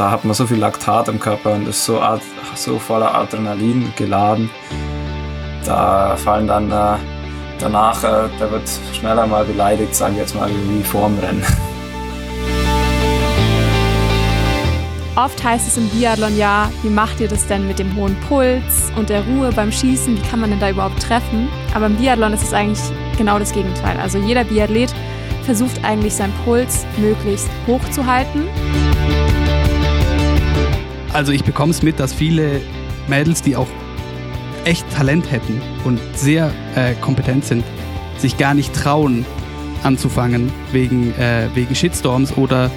da hat man so viel Laktat im Körper und ist so, so voller Adrenalin geladen. Da fallen dann äh, danach, äh, da wird schneller mal beleidigt, sagen wir jetzt mal, wie vorm Rennen. Oft heißt es im Biathlon ja, wie macht ihr das denn mit dem hohen Puls und der Ruhe beim Schießen? Wie kann man denn da überhaupt treffen? Aber im Biathlon ist es eigentlich genau das Gegenteil. Also jeder Biathlet versucht eigentlich seinen Puls möglichst hoch zu halten. Also ich bekomme es mit, dass viele Mädels, die auch echt Talent hätten und sehr äh, kompetent sind, sich gar nicht trauen anzufangen wegen, äh, wegen Shitstorms oder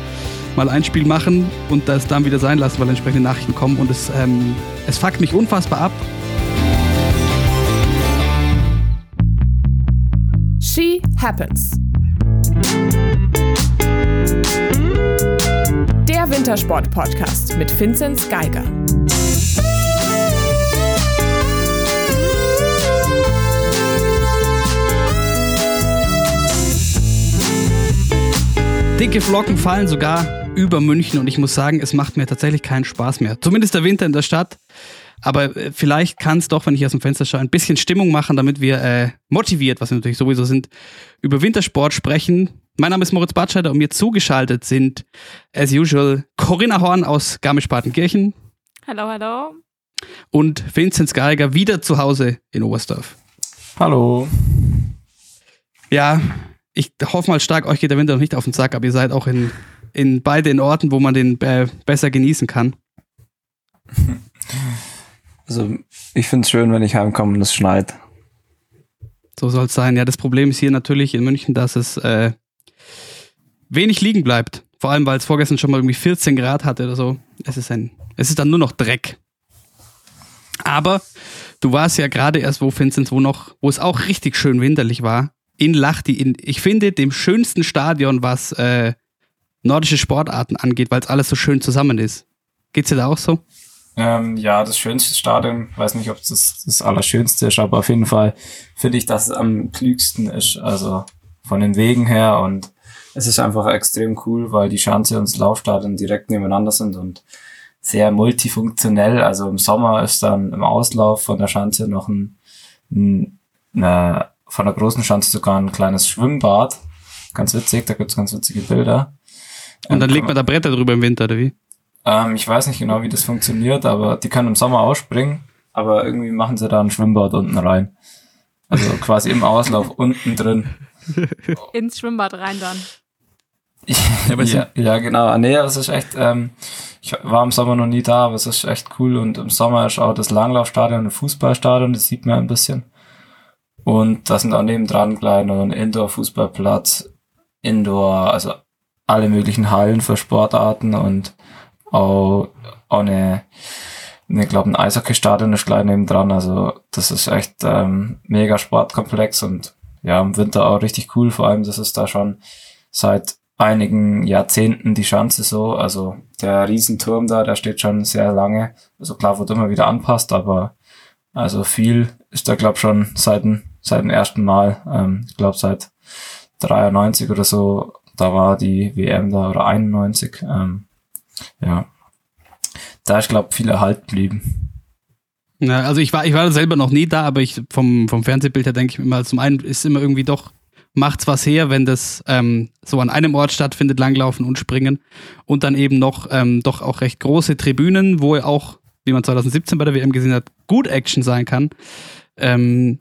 mal ein Spiel machen und das dann wieder sein lassen, weil entsprechende Nachrichten kommen und es, ähm, es fuckt mich unfassbar ab. She Happens. Wintersport-Podcast mit Vinzenz Geiger. Dicke Flocken fallen sogar über München und ich muss sagen, es macht mir tatsächlich keinen Spaß mehr. Zumindest der Winter in der Stadt. Aber äh, vielleicht kann es doch, wenn ich aus dem Fenster schaue, ein bisschen Stimmung machen, damit wir äh, motiviert, was wir natürlich sowieso sind, über Wintersport sprechen. Mein Name ist Moritz Batscheider und mir zugeschaltet sind, as usual, Corinna Horn aus Garmisch-Partenkirchen. Hallo, hallo. Und Vinzenz Geiger wieder zu Hause in Oberstdorf. Hallo. Ja, ich hoffe mal stark, euch geht der Winter noch nicht auf den Sack, aber ihr seid auch in, in beiden Orten, wo man den äh, besser genießen kann. Also ich finde es schön, wenn ich heimkomme und es schneit. So soll es sein. Ja, das Problem ist hier natürlich in München, dass es äh, wenig liegen bleibt. Vor allem, weil es vorgestern schon mal irgendwie 14 Grad hatte oder so. Es ist ein, es ist dann nur noch Dreck. Aber du warst ja gerade erst wo, Vincent, wo noch, wo es auch richtig schön winterlich war. In Lachti, in, ich finde, dem schönsten Stadion, was äh, nordische Sportarten angeht, weil es alles so schön zusammen ist. Geht's dir da auch so? Ähm, ja, das schönste Stadion, weiß nicht, ob es das, das allerschönste ist, aber auf jeden Fall finde ich, dass es am klügsten ist. Also von den Wegen her und es ist einfach extrem cool, weil die Schanze und das Laufstadion direkt nebeneinander sind und sehr multifunktionell. Also im Sommer ist dann im Auslauf von der Schanze noch ein, ein eine, von der großen Schanze sogar ein kleines Schwimmbad. Ganz witzig, da gibt's ganz witzige Bilder. Und dann ähm, legt man da Bretter drüber im Winter, oder wie? Ähm, ich weiß nicht genau, wie das funktioniert, aber die können im Sommer ausspringen, aber irgendwie machen sie da ein Schwimmbad unten rein. Also quasi im Auslauf unten drin. Ins Schwimmbad rein dann. Ja, ja, genau. Ah, nee, es ist echt, ähm, ich war im Sommer noch nie da, aber es ist echt cool. Und im Sommer ist auch das Langlaufstadion ein Fußballstadion, das sieht man ein bisschen. Und da sind auch nebendran gleich noch ein Indoor-Fußballplatz, Indoor, also alle möglichen Hallen für Sportarten und auch, auch eine, ich glaube, ein Eishockey-Stadion ist gleich nebendran. Also das ist echt ähm, mega Sportkomplex und ja, im Winter auch richtig cool. Vor allem, das ist da schon seit einigen Jahrzehnten die Schanze so. Also der Riesenturm da, der steht schon sehr lange. Also klar, wird immer wieder anpasst, aber also viel ist da, glaube schon seit, seit dem ersten Mal. Ähm, ich glaube, seit 93 oder so, da war die WM da, oder 91. Ähm, ja. Da ist, glaube viel erhalten geblieben. Ja, also ich war, ich war selber noch nie da, aber ich vom, vom Fernsehbild her denke ich immer, zum einen ist immer irgendwie doch, macht's was her, wenn das ähm, so an einem Ort stattfindet, langlaufen und springen. Und dann eben noch ähm, doch auch recht große Tribünen, wo auch, wie man 2017 bei der WM gesehen hat, gut Action sein kann. Ähm,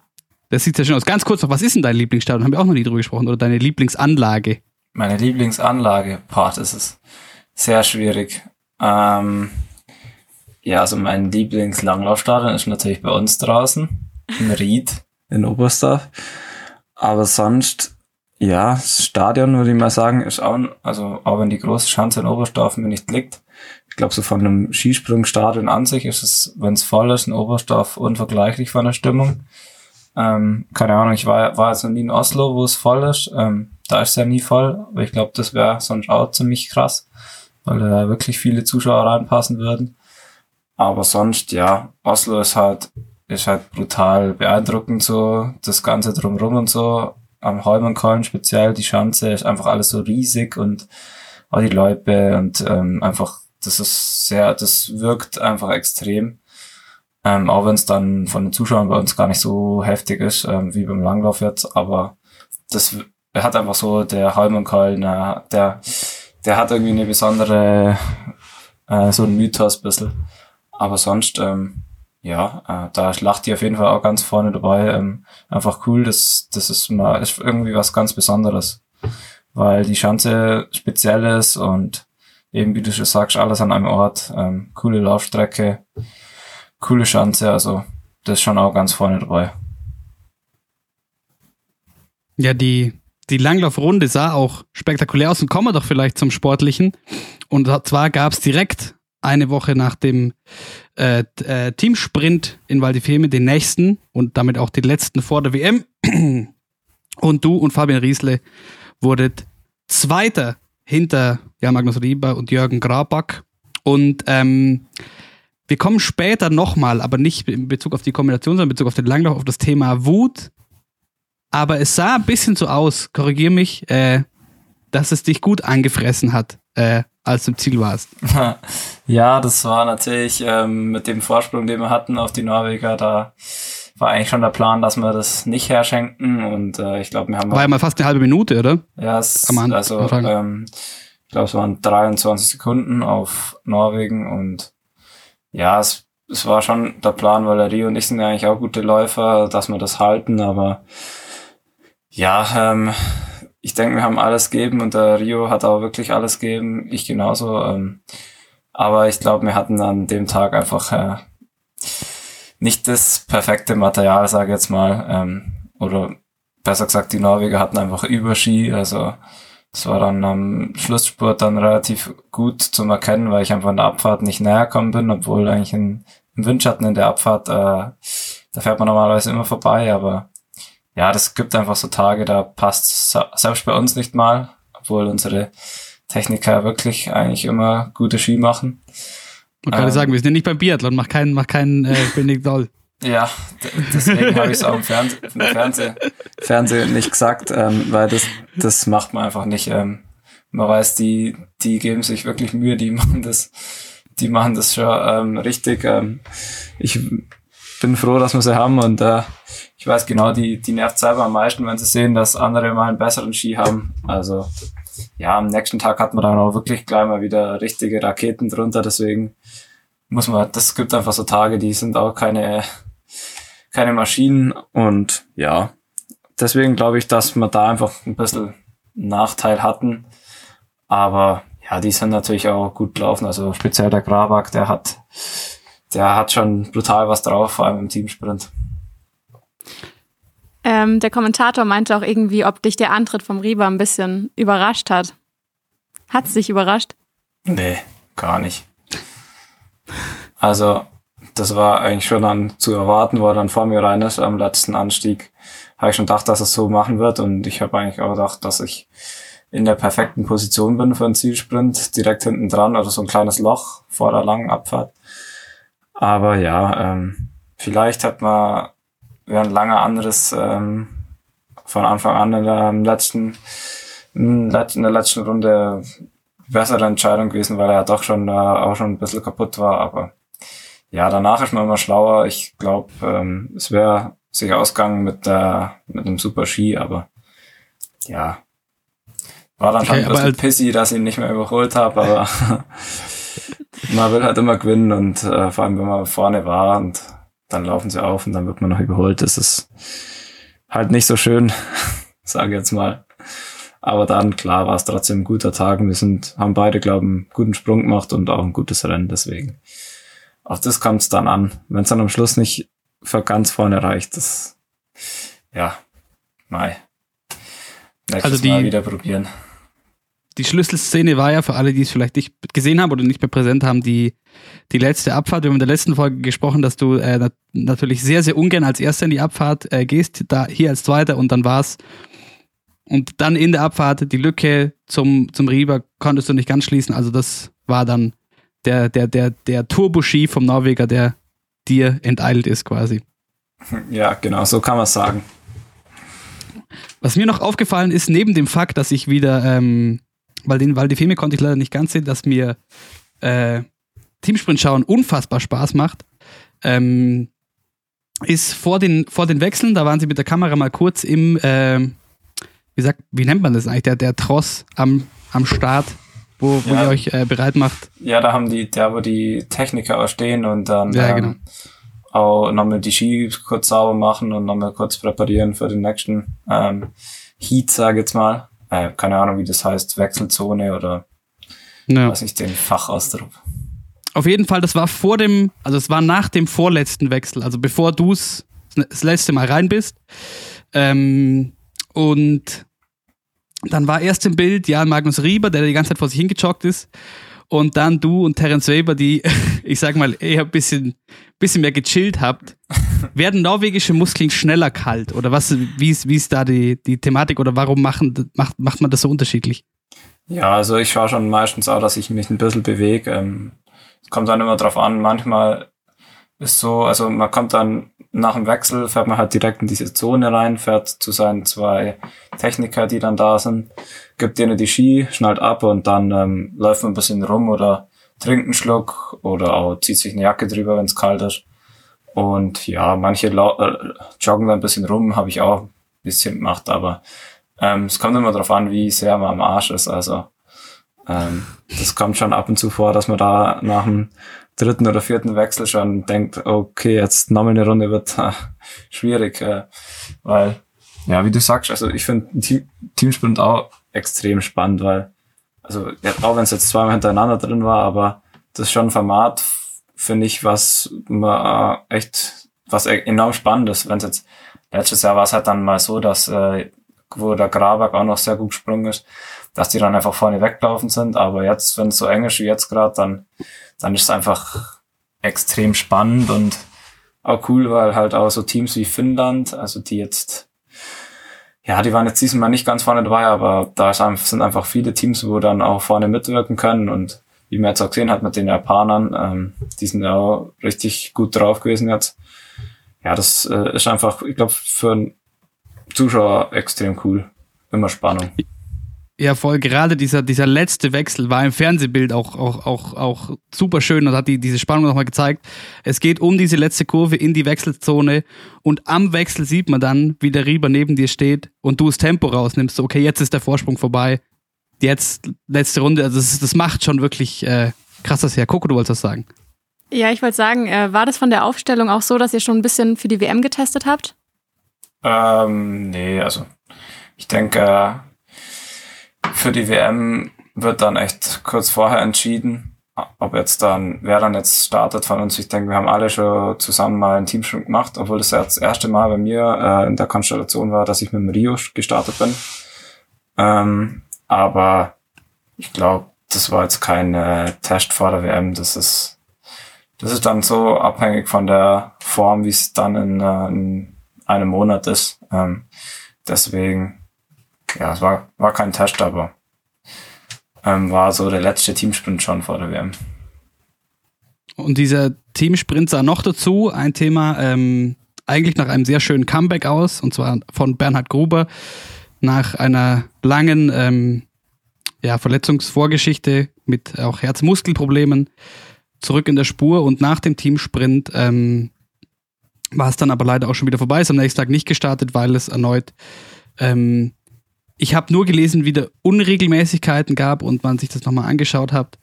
das sieht sehr schön aus. Ganz kurz noch, was ist denn dein Lieblingsstadion? Haben wir auch noch nie drüber gesprochen. Oder deine Lieblingsanlage? Meine Lieblingsanlage, das ist sehr schwierig. Ähm, ja, also mein Lieblingslanglaufstadion ist natürlich bei uns draußen, in Ried, in Oberstdorf. Aber sonst, ja, das Stadion, würde ich mal sagen, ist auch, also auch wenn die große Schanze in Oberstdorf mir nicht liegt, ich glaube, so von einem Skisprungstadion an sich ist es, wenn es voll ist, in Oberstdorf unvergleichlich von der Stimmung. Ähm, keine Ahnung, ich war, war jetzt noch nie in Oslo, wo es voll ist. Ähm, da ist es ja nie voll, aber ich glaube, das wäre sonst auch ziemlich krass weil da wirklich viele Zuschauer reinpassen würden. Aber sonst, ja, Oslo ist halt, ist halt brutal beeindruckend so, das Ganze drumrum und so. Am Holmenkollen speziell, die Schanze ist einfach alles so riesig und auch die Loipe und ähm, einfach das ist sehr, das wirkt einfach extrem. Ähm, auch wenn es dann von den Zuschauern bei uns gar nicht so heftig ist, ähm, wie beim Langlauf jetzt, aber das hat einfach so, der Halmenkollen, der, der hat irgendwie eine besondere, äh, so ein Mythos bisschen. Aber sonst, ähm, ja, äh, da lacht die auf jeden Fall auch ganz vorne dabei. Ähm, einfach cool, das, das ist mal, ist irgendwie was ganz Besonderes. Weil die Schanze speziell ist und eben, wie du schon sagst, alles an einem Ort, ähm, coole Laufstrecke, coole Schanze, also das ist schon auch ganz vorne dabei. Ja, die, die Langlaufrunde sah auch spektakulär aus und kommen wir doch vielleicht zum Sportlichen. Und zwar gab es direkt eine Woche nach dem äh, äh, Teamsprint in Val den nächsten und damit auch den letzten vor der WM. Und du und Fabian Riesle wurdet Zweiter hinter ja, Magnus Rieber und Jürgen Graback. Und ähm, wir kommen später nochmal, aber nicht in Bezug auf die Kombination, sondern in Bezug auf den Langlauf, auf das Thema Wut aber es sah ein bisschen so aus, korrigier mich, äh, dass es dich gut angefressen hat, äh, als du im Ziel warst. Ja, das war natürlich ähm, mit dem Vorsprung, den wir hatten auf die Norweger, da war eigentlich schon der Plan, dass wir das nicht herschenken und äh, ich glaube, wir haben... War ja mal fast eine halbe Minute, oder? Ja, es, also ähm, ich glaube, es waren 23 Sekunden auf Norwegen und ja, es, es war schon der Plan, weil der Rio und ich sind eigentlich auch gute Läufer, dass wir das halten, aber ja, ähm, ich denke, wir haben alles gegeben und der Rio hat auch wirklich alles gegeben, ich genauso. Ähm, aber ich glaube, wir hatten an dem Tag einfach äh, nicht das perfekte Material, sage ich jetzt mal. Ähm, oder besser gesagt, die Norweger hatten einfach Überski. Also es war dann am Schlussspurt dann relativ gut zum Erkennen, weil ich einfach in der Abfahrt nicht näher gekommen bin, obwohl eigentlich in, im Windschatten in der Abfahrt, äh, da fährt man normalerweise immer vorbei, aber ja, das gibt einfach so Tage, da passt selbst bei uns nicht mal, obwohl unsere Techniker wirklich eigentlich immer gute Ski machen. Man kann ähm, sagen, wir sind ja nicht beim Biathlon, mach keinen, mach keinen äh, Benedikt Doll. Ja, deswegen habe ich es auch im Fernseh, im Fernseh, Fernsehen nicht gesagt, ähm, weil das, das macht man einfach nicht. Ähm, man weiß, die, die geben sich wirklich Mühe, die machen das, die machen das schon ähm, richtig. Ähm, ich bin froh, dass wir sie haben und äh, ich weiß genau, die, die nervt selber am meisten, wenn sie sehen, dass andere mal einen besseren Ski haben. Also ja, am nächsten Tag hat man dann auch wirklich gleich mal wieder richtige Raketen drunter, deswegen muss man, das gibt einfach so Tage, die sind auch keine, keine Maschinen und ja, deswegen glaube ich, dass wir da einfach ein bisschen Nachteil hatten, aber ja, die sind natürlich auch gut gelaufen, also speziell der Grabak, der hat, der hat schon brutal was drauf, vor allem im Teamsprint. Ähm, der Kommentator meinte auch irgendwie, ob dich der Antritt vom Rieber ein bisschen überrascht hat. Hat es dich überrascht? Nee, gar nicht. Also, das war eigentlich schon dann zu erwarten, wo er dann vor mir rein ist am letzten Anstieg. Habe ich schon gedacht, dass es so machen wird und ich habe eigentlich auch gedacht, dass ich in der perfekten Position bin für einen Zielsprint, direkt hinten dran oder so ein kleines Loch vor der langen Abfahrt. Aber ja, ähm, vielleicht hat man wäre ein langer anderes ähm, von Anfang an in der letzten, in der letzten Runde bessere Entscheidung gewesen, weil er doch schon da auch schon ein bisschen kaputt war. Aber ja, danach ist man immer schlauer. Ich glaube, ähm, es wäre sich ausgegangen mit, der, mit einem super Ski, aber ja, war dann schon okay, ein bisschen pissy, dass ich ihn nicht mehr überholt habe, aber man will halt immer gewinnen und äh, vor allem, wenn man vorne war und dann laufen sie auf und dann wird man noch überholt. Das ist halt nicht so schön, sage jetzt mal. Aber dann, klar, war es trotzdem ein guter Tag. Wir sind, haben beide, glaube ich, einen guten Sprung gemacht und auch ein gutes Rennen. Deswegen, auf das kommt es dann an. Wenn es dann am Schluss nicht für ganz vorne reicht, das, ja, mai. Nächstes also die, Mal wieder probieren die Schlüsselszene war ja für alle, die es vielleicht nicht gesehen haben oder nicht mehr präsent haben, die, die letzte Abfahrt. Wir haben in der letzten Folge gesprochen, dass du äh, natürlich sehr, sehr ungern als Erster in die Abfahrt äh, gehst, da hier als Zweiter und dann war's. Und dann in der Abfahrt die Lücke zum, zum Rieber konntest du nicht ganz schließen. Also das war dann der, der, der, der Turbo-Ski vom Norweger, der dir enteilt ist quasi. Ja, genau, so kann man sagen. Was mir noch aufgefallen ist, neben dem Fakt, dass ich wieder ähm, weil den, weil die Filme konnte ich leider nicht ganz sehen, dass mir äh, Teamsprint schauen unfassbar Spaß macht, ähm, ist vor den, vor den Wechseln, da waren sie mit der Kamera mal kurz im, äh, wie sagt, wie nennt man das eigentlich, der, der Tross am, am Start, wo, wo Ja. ihr euch äh, bereit macht. Ja, da haben die, da wo die Techniker auch stehen und dann Ja, ähm, genau. auch nochmal die Ski kurz sauber machen und nochmal kurz präparieren für den nächsten ähm, Heat, sage ich jetzt mal. Äh, keine Ahnung, wie das heißt, Wechselzone oder Ja. was ich den Fachausdruck. Auf jeden Fall, das war vor dem, also es war nach dem vorletzten Wechsel, also bevor du es das letzte Mal rein bist. Ähm, und dann war erst im Bild Jan Magnus Rieber, der die ganze Zeit vor sich hingejoggt ist. Und dann du und Terence Weber, die, ich sag mal, eher ein bisschen, bisschen mehr gechillt habt. Werden norwegische Muskeln schneller kalt? Oder was, wie ist, wie ist da die, die Thematik oder warum machen, macht, macht man das so unterschiedlich? Ja, also ich schaue schon meistens auch, dass ich mich ein bisschen bewege. Ähm, es kommt dann immer drauf an. Manchmal ist so, also man kommt dann nach dem Wechsel, fährt man halt direkt in diese Zone rein, fährt zu seinen zwei Techniker, die dann da sind, gibt denen die Ski, schnallt ab und dann ähm, läuft man ein bisschen rum oder trinkt einen Schluck oder auch zieht sich eine Jacke drüber, wenn es kalt ist. Und ja, manche äh, joggen dann ein bisschen rum, habe ich auch ein bisschen gemacht, aber ähm, es kommt immer darauf an, wie sehr man am Arsch ist. Also ähm, das kommt schon ab und zu vor, dass man da nach dem dritten oder vierten Wechsel schon denkt, okay, jetzt nochmal eine Runde wird äh, schwierig, äh, weil ja, wie du sagst, also ich finde Team, Teamsprint auch extrem spannend, weil also ja, auch wenn es jetzt zweimal hintereinander drin war, aber das ist schon ein Format, finde ich, was man äh, echt, was e- enorm spannend ist. Wenn es jetzt letztes Jahr war es halt dann mal so, dass äh, wo der Graberg auch noch sehr gut gesprungen ist, dass die dann einfach vorne weglaufen sind. Aber jetzt, wenn es so eng ist wie jetzt gerade, dann, dann ist es einfach extrem spannend und auch cool, weil halt auch so Teams wie Finnland, also die jetzt, ja, die waren jetzt diesmal nicht ganz vorne dabei, aber da sind einfach viele Teams, wo dann auch vorne mitwirken können und wie man jetzt auch gesehen hat mit den Japanern, ähm, die sind ja auch richtig gut drauf gewesen jetzt. Ja, das äh, ist einfach, ich glaube, für einen Zuschauer extrem cool. Immer Spannung. Ja, voll. Gerade dieser, dieser letzte Wechsel war im Fernsehbild auch, auch, auch, auch super schön und hat die, diese Spannung nochmal gezeigt. Es geht um diese letzte Kurve in die Wechselzone und am Wechsel sieht man dann, wie der Rieber neben dir steht und du das Tempo rausnimmst. Okay, jetzt ist der Vorsprung vorbei. Jetzt letzte Runde. Also das, das macht schon wirklich äh, krass das her. Coco, du wolltest was sagen. Ja, ich wollte sagen, äh, war das von der Aufstellung auch so, dass ihr schon ein bisschen für die WM getestet habt? Ähm, nee, also ich denke, äh, für die WM wird dann echt kurz vorher entschieden, ob jetzt dann, wer dann jetzt startet von uns. Ich denke, wir haben alle schon zusammen mal ein Teamsprung gemacht, obwohl das ja das erste Mal bei mir äh, in der Konstellation war, dass ich mit dem Rio gestartet bin. Ähm, aber ich glaube, das war jetzt kein äh, Test vor der WM. Das ist, das ist dann so abhängig von der Form, wie es dann in, äh, in einem Monat ist. Ähm, deswegen, ja, es war, war kein Test, aber ähm, war so der letzte Teamsprint schon vor der WM. Und dieser Teamsprint sah noch dazu. Ein Thema, ähm, eigentlich nach einem sehr schönen Comeback aus, und zwar von Bernhard Gruber, nach einer langen ähm, ja, Verletzungsvorgeschichte mit auch Herzmuskelproblemen zurück in der Spur. Und nach dem Teamsprint ähm, war es dann aber leider auch schon wieder vorbei, ist am nächsten Tag nicht gestartet, weil es erneut ähm, ich habe nur gelesen, wie da Unregelmäßigkeiten gab und man sich das nochmal angeschaut hat.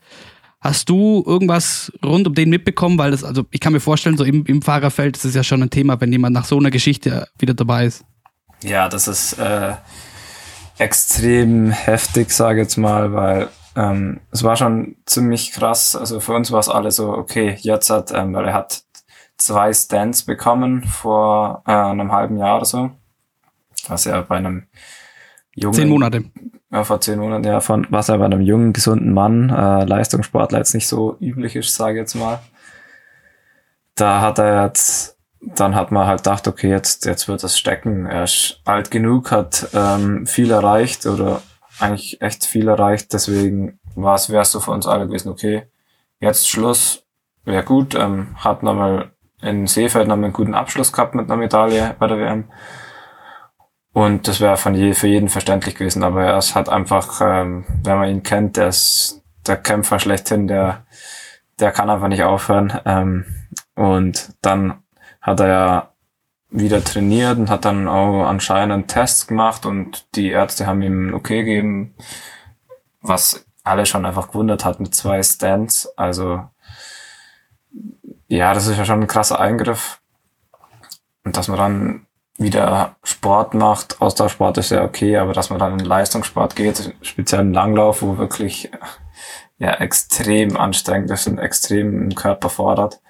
Hast du irgendwas rund um den mitbekommen? Weil das, also ich kann mir vorstellen, so im, im Fahrerfeld ist es ja schon ein Thema, wenn jemand nach so einer Geschichte wieder dabei ist. Ja, das ist äh, extrem heftig, sage ich jetzt mal, weil ähm, es war schon ziemlich krass. Also für uns war es alle so, okay, jetzt hat, ähm, weil er hat zwei Stands bekommen vor äh, einem halben Jahr oder so. Was ja bei einem jungen, Zehn Monate. Ja, vor zehn Monaten, ja, von, was ja bei einem jungen, gesunden Mann, äh, Leistungssportler jetzt nicht so üblich ist, sage ich jetzt mal. Da hat er jetzt, dann hat man halt gedacht, okay, jetzt, jetzt wird es stecken. Er ist alt genug, hat ähm, viel erreicht oder eigentlich echt viel erreicht, deswegen war es, wär's so für uns alle gewesen, okay, jetzt Schluss, wäre gut, ähm, hat nochmal in Seefeld nochmal einen guten Abschluss gehabt mit einer Medaille bei der WM. Und das wäre von je, für jeden verständlich gewesen, aber er ist halt einfach, ähm, wenn man ihn kennt, der ist, der Kämpfer schlechthin, der, der kann einfach nicht aufhören. Ähm, und dann hat er ja wieder trainiert und hat dann auch anscheinend Tests gemacht und die Ärzte haben ihm okay gegeben, was alle schon einfach gewundert hat mit zwei Stands. Also ja, das ist ja schon ein krasser Eingriff. Und dass man dann wieder Sport macht, Ausdauersport ist ja okay, aber dass man dann in Leistungssport geht, speziell im Langlauf, wo wirklich ja extrem anstrengend ist und extrem im Körper fordert.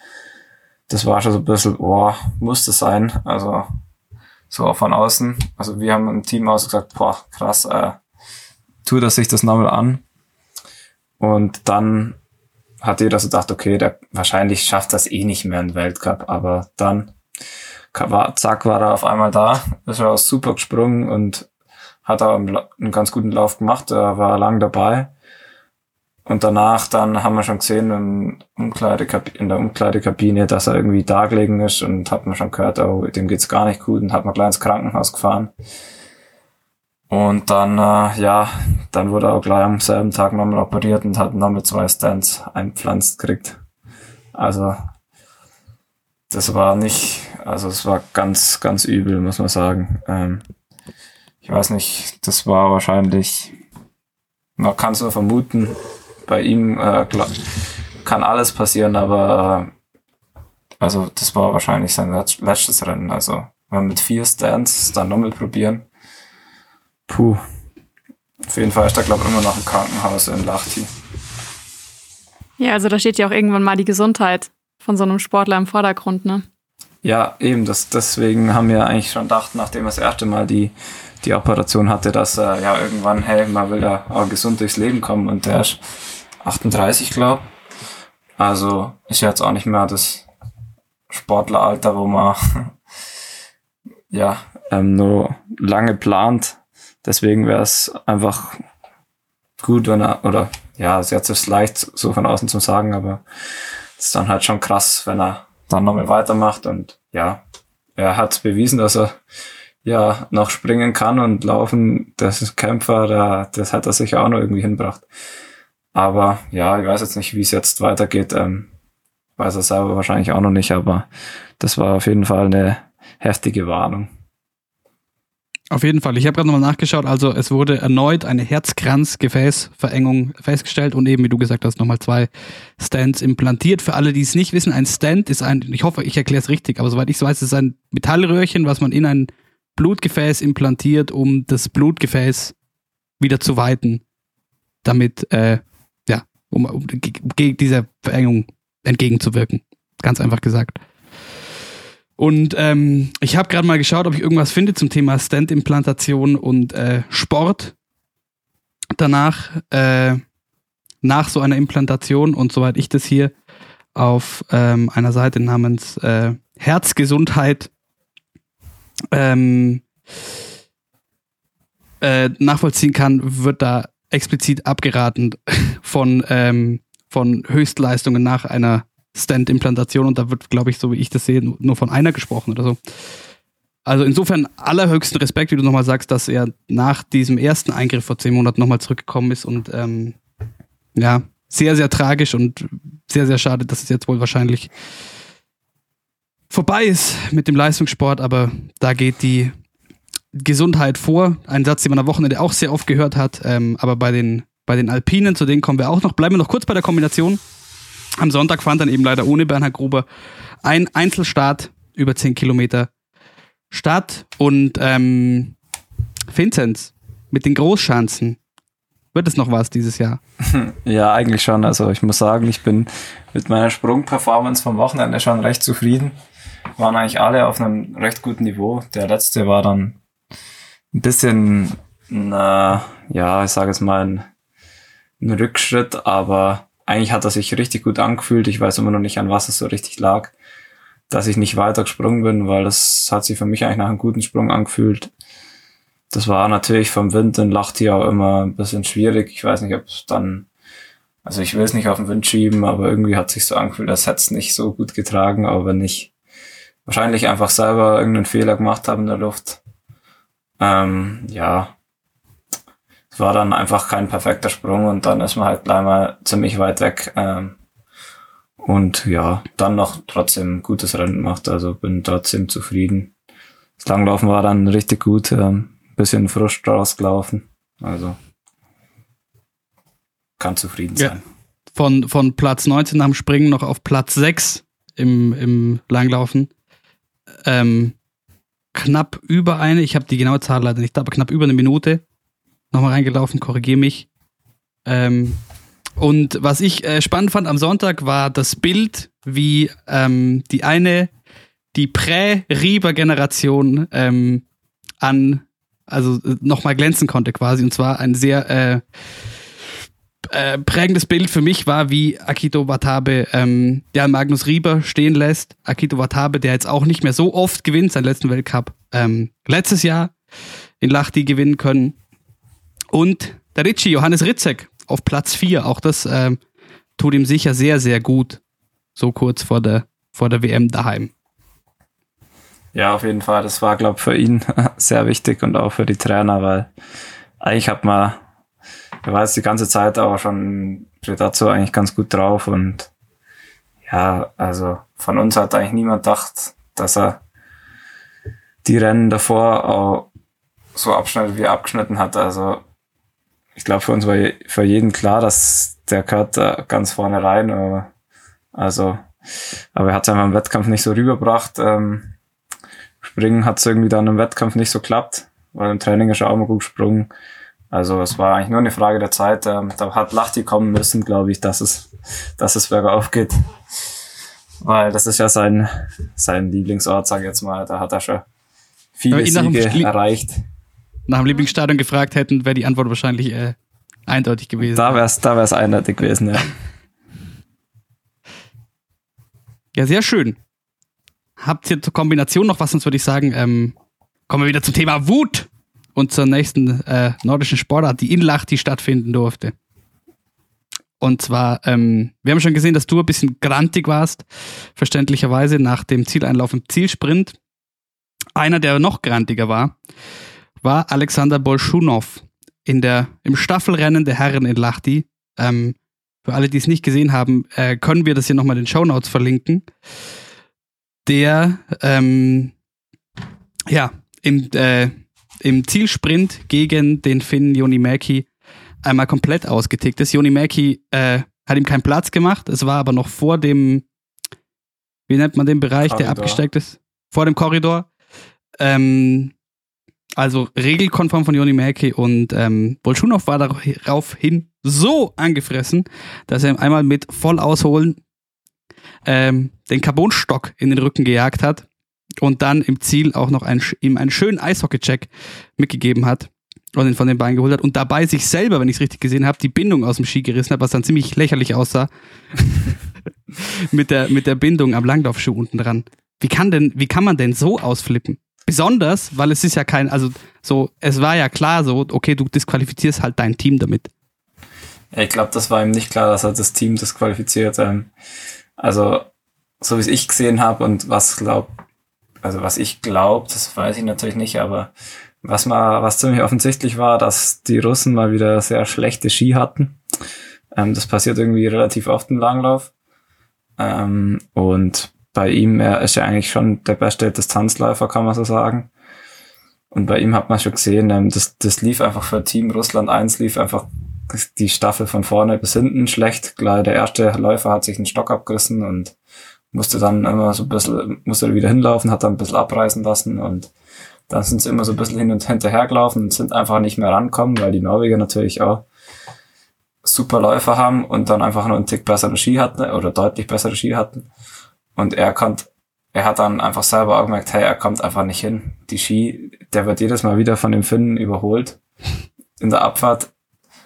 Das war schon so ein bisschen, boah, muss das sein. Also so von außen. Also wir haben im Team aus gesagt, boah, krass, äh, tut er sich das nochmal an. Und dann hat jeder so gedacht, okay, der wahrscheinlich schafft das eh nicht mehr im Weltcup, aber dann zack, war er auf einmal da, ist er super gesprungen und hat auch einen ganz guten Lauf gemacht, er war lang dabei. Und danach dann haben wir schon gesehen im in der Umkleidekabine, dass er irgendwie da gelegen ist und hat man schon gehört, oh, dem geht's gar nicht gut und hat man gleich ins Krankenhaus gefahren. Und dann, äh, ja, dann wurde er auch gleich am selben Tag nochmal operiert und hat nochmal zwei Stents einpflanzt gekriegt. Also, das war nicht, also es war ganz, ganz übel, muss man sagen. Ähm, ich weiß nicht, das war wahrscheinlich, man kann es nur vermuten, bei ihm äh, kann alles passieren, aber äh, also das war wahrscheinlich sein letztes Rennen. Also wenn mit vier Stands dann nochmal probieren. Puh. Auf jeden Fall ist da, glaube ich, immer noch ein Krankenhaus in Lachti. Ja, also da steht ja auch irgendwann mal die Gesundheit von so einem Sportler im Vordergrund, ne? Ja, eben. Das, deswegen haben wir eigentlich schon gedacht, nachdem er das erste Mal die, die Operation hatte, dass er ja irgendwann, hey, man will da auch gesund durchs Leben kommen und der ist 38, glaube Also ist jetzt auch nicht mehr das Sportleralter, wo man ja ähm, nur lange plant. Deswegen wäre es einfach gut, wenn er, oder ja, es ist jetzt leicht so von außen zu sagen, aber es ist dann halt schon krass, wenn er dann nochmal weitermacht und ja, er hat bewiesen, dass er ja noch springen kann und laufen, das ist Kämpfer, da, das hat er sich auch noch irgendwie hinbracht. Aber ja, ich weiß jetzt nicht, wie es jetzt weitergeht. Ähm, weiß er selber wahrscheinlich auch noch nicht, aber das war auf jeden Fall eine heftige Warnung. Auf jeden Fall. Ich habe gerade nochmal nachgeschaut. Also es wurde erneut eine Herzkranzgefäßverengung festgestellt und eben, wie du gesagt hast, nochmal zwei Stents implantiert. Für alle, die es nicht wissen, ein Stent ist ein, ich hoffe, ich erkläre es richtig, aber soweit ich es weiß, ist ein Metallröhrchen, was man in ein Blutgefäß implantiert, um das Blutgefäß wieder zu weiten, damit äh, um, um gegen dieser Verengung entgegenzuwirken. Ganz einfach gesagt. Und ähm, ich habe gerade mal geschaut, ob ich irgendwas finde zum Thema Stand-Implantation und äh, Sport. Danach, äh, nach so einer Implantation und soweit ich das hier auf ähm, einer Seite namens äh, Herzgesundheit ähm, äh, nachvollziehen kann, wird da explizit abgeraten von, ähm, von Höchstleistungen nach einer Stand-Implantation und da wird, glaube ich, so wie ich das sehe, nur von einer gesprochen oder so. Also insofern allerhöchsten Respekt, wie du nochmal sagst, dass er nach diesem ersten Eingriff vor zehn Monaten nochmal zurückgekommen ist und ähm, ja, sehr, sehr tragisch und sehr, sehr schade, dass es jetzt wohl wahrscheinlich vorbei ist mit dem Leistungssport, aber da geht die Gesundheit vor. Ein Satz, den man am Wochenende auch sehr oft gehört hat. Ähm, aber bei den, bei den Alpinen, zu denen kommen wir auch noch. Bleiben wir noch kurz bei der Kombination. Am Sonntag fand dann eben leider ohne Bernhard Gruber ein Einzelstart über 10 Kilometer statt. Und ähm, Vinzenz mit den Großschanzen. Wird es noch was dieses Jahr? Ja, eigentlich schon. Also ich muss sagen, ich bin mit meiner Sprungperformance vom Wochenende schon recht zufrieden. Waren eigentlich alle auf einem recht guten Niveau. Der letzte war dann ein bisschen, na, ja, ich sage es mal, ein, ein Rückschritt, aber eigentlich hat er sich richtig gut angefühlt. Ich weiß immer noch nicht, an was es so richtig lag, dass ich nicht weiter gesprungen bin, weil das hat sich für mich eigentlich nach einem guten Sprung angefühlt. Das war natürlich vom Wind in Lachti auch immer ein bisschen schwierig. Ich weiß nicht, ob es dann, also ich will es nicht auf den Wind schieben, aber irgendwie hat sich so angefühlt, als hätte es nicht so gut getragen, aber wenn ich wahrscheinlich einfach selber irgendeinen Fehler gemacht habe in der Luft, ähm, ja, war dann einfach kein perfekter Sprung und dann ist man halt gleich mal ziemlich weit weg. Ähm, und ja, dann noch trotzdem gutes Rennen gemacht, also bin trotzdem zufrieden. Das Langlaufen war dann richtig gut, ähm, bisschen Frust rausgelaufen, also kann zufrieden sein. Ja. Von, von Platz 19 am Springen noch auf Platz 6 im, im Langlaufen. Ähm, knapp über eine, ich habe die genaue Zahl leider nicht, aber knapp über eine Minute nochmal reingelaufen, korrigiere mich. Ähm, und was ich äh, spannend fand am Sonntag war das Bild, wie ähm, die eine, die Prä-Rieber-Generation ähm, an, also äh, nochmal glänzen konnte quasi. Und zwar ein sehr äh, äh, prägendes Bild für mich war, wie Akito Watabe ähm, ja, Magnus Rieber stehen lässt. Akito Watabe, der jetzt auch nicht mehr so oft gewinnt, seinen letzten Weltcup ähm, letztes Jahr in Lachti gewinnen können. Und der Ritchie, Johannes Ritzek, auf Platz 4. Auch das ähm, tut ihm sicher sehr, sehr gut. So kurz vor der, vor der WM daheim. Ja, auf jeden Fall. Das war, glaube ich, für ihn sehr wichtig und auch für die Trainer, weil eigentlich hat man, er war jetzt die ganze Zeit aber schon dazu eigentlich ganz gut drauf und ja, also von uns hat eigentlich niemand gedacht, dass er die Rennen davor auch so abschneidet, wie er abgeschnitten hat. Also ich glaube, für uns war für jeden klar, dass der gehört da ganz vorne rein. Aber, also, aber er hat es einfach im Wettkampf nicht so rübergebracht. Ähm, Springen hat es irgendwie dann im Wettkampf nicht so klappt, weil im Training ist er auch mal gut gesprungen. Also es war eigentlich nur eine Frage der Zeit. Ähm, da hat Lachti kommen müssen, glaube ich, dass es, dass es bergauf geht. Weil das ist ja sein, sein Lieblingsort, sage ich jetzt mal. Da hat er schon viele Siege erreicht nach dem Lieblingsstadion gefragt hätten, wäre die Antwort wahrscheinlich äh, eindeutig gewesen. Da wäre es da wär's eindeutig gewesen, ja. ja, sehr schön. Habt ihr zur Kombination noch was, sonst würde ich sagen, ähm, kommen wir wieder zum Thema Wut und zur nächsten äh, nordischen Sportart, die in Lahti stattfinden durfte. Und zwar, ähm, wir haben schon gesehen, dass du ein bisschen grantig warst, verständlicherweise nach dem Zieleinlauf im Zielsprint. Einer, der noch grantiger war, war Alexander Bolschunow in der, im Staffelrennen der Herren in Lahti. Ähm, für alle, die es nicht gesehen haben, äh, können wir das hier nochmal in den Show Notes verlinken. Der, ähm, ja, im, äh, im Zielsprint gegen den Finn Joni Mäki einmal komplett ausgetickt ist. Joni Mäki äh, hat ihm keinen Platz gemacht. Es war aber noch vor dem, wie nennt man den Bereich, Korridor. der abgesteigt ist? Vor dem Korridor. Ähm, also regelkonform von Joni Mäki und ähm, Bolschunow war daraufhin so angefressen, dass er einmal mit voll ausholen ähm, den Carbonstock in den Rücken gejagt hat und dann im Ziel auch noch ein, ihm einen schönen Eishockey-Check mitgegeben hat und ihn von den Beinen geholt hat und dabei sich selber, wenn ich es richtig gesehen habe, die Bindung aus dem Ski gerissen hat, was dann ziemlich lächerlich aussah. mit, der, mit der Bindung am Langlaufschuh unten dran. Wie kann denn, wie kann man denn so ausflippen? Besonders, weil es ist ja kein, also so, es war ja klar so, okay, du disqualifizierst halt dein Team damit. Ja, ich glaube, das war ihm nicht klar, dass er das Team disqualifiziert. Ähm, also, so wie es ich gesehen habe und was glaub, also was ich glaube, das weiß ich natürlich nicht, aber was mal, was ziemlich offensichtlich war, dass die Russen mal wieder sehr schlechte Ski hatten. Ähm, das passiert irgendwie relativ oft im Langlauf. Ähm, und bei ihm, er ist ja eigentlich schon der beste Distanzläufer, kann man so sagen. Und bei ihm hat man schon gesehen, ähm, das, das lief einfach für Team Russland 1, lief einfach die Staffel von vorne bis hinten schlecht. Klar, der erste Läufer hat sich einen Stock abgerissen und musste dann immer so ein bisschen, musste wieder hinlaufen, hat dann ein bisschen abreißen lassen und dann sind sie immer so ein bisschen hin und hinterher gelaufen und sind einfach nicht mehr rankommen, weil die Norweger natürlich auch super Läufer haben und dann einfach nur einen Tick bessere Ski hatten oder deutlich bessere Ski hatten. Und er konnte, er hat dann einfach selber auch gemerkt, hey, er kommt einfach nicht hin. Die Ski, der wird jedes Mal wieder von den Finnen überholt in der Abfahrt.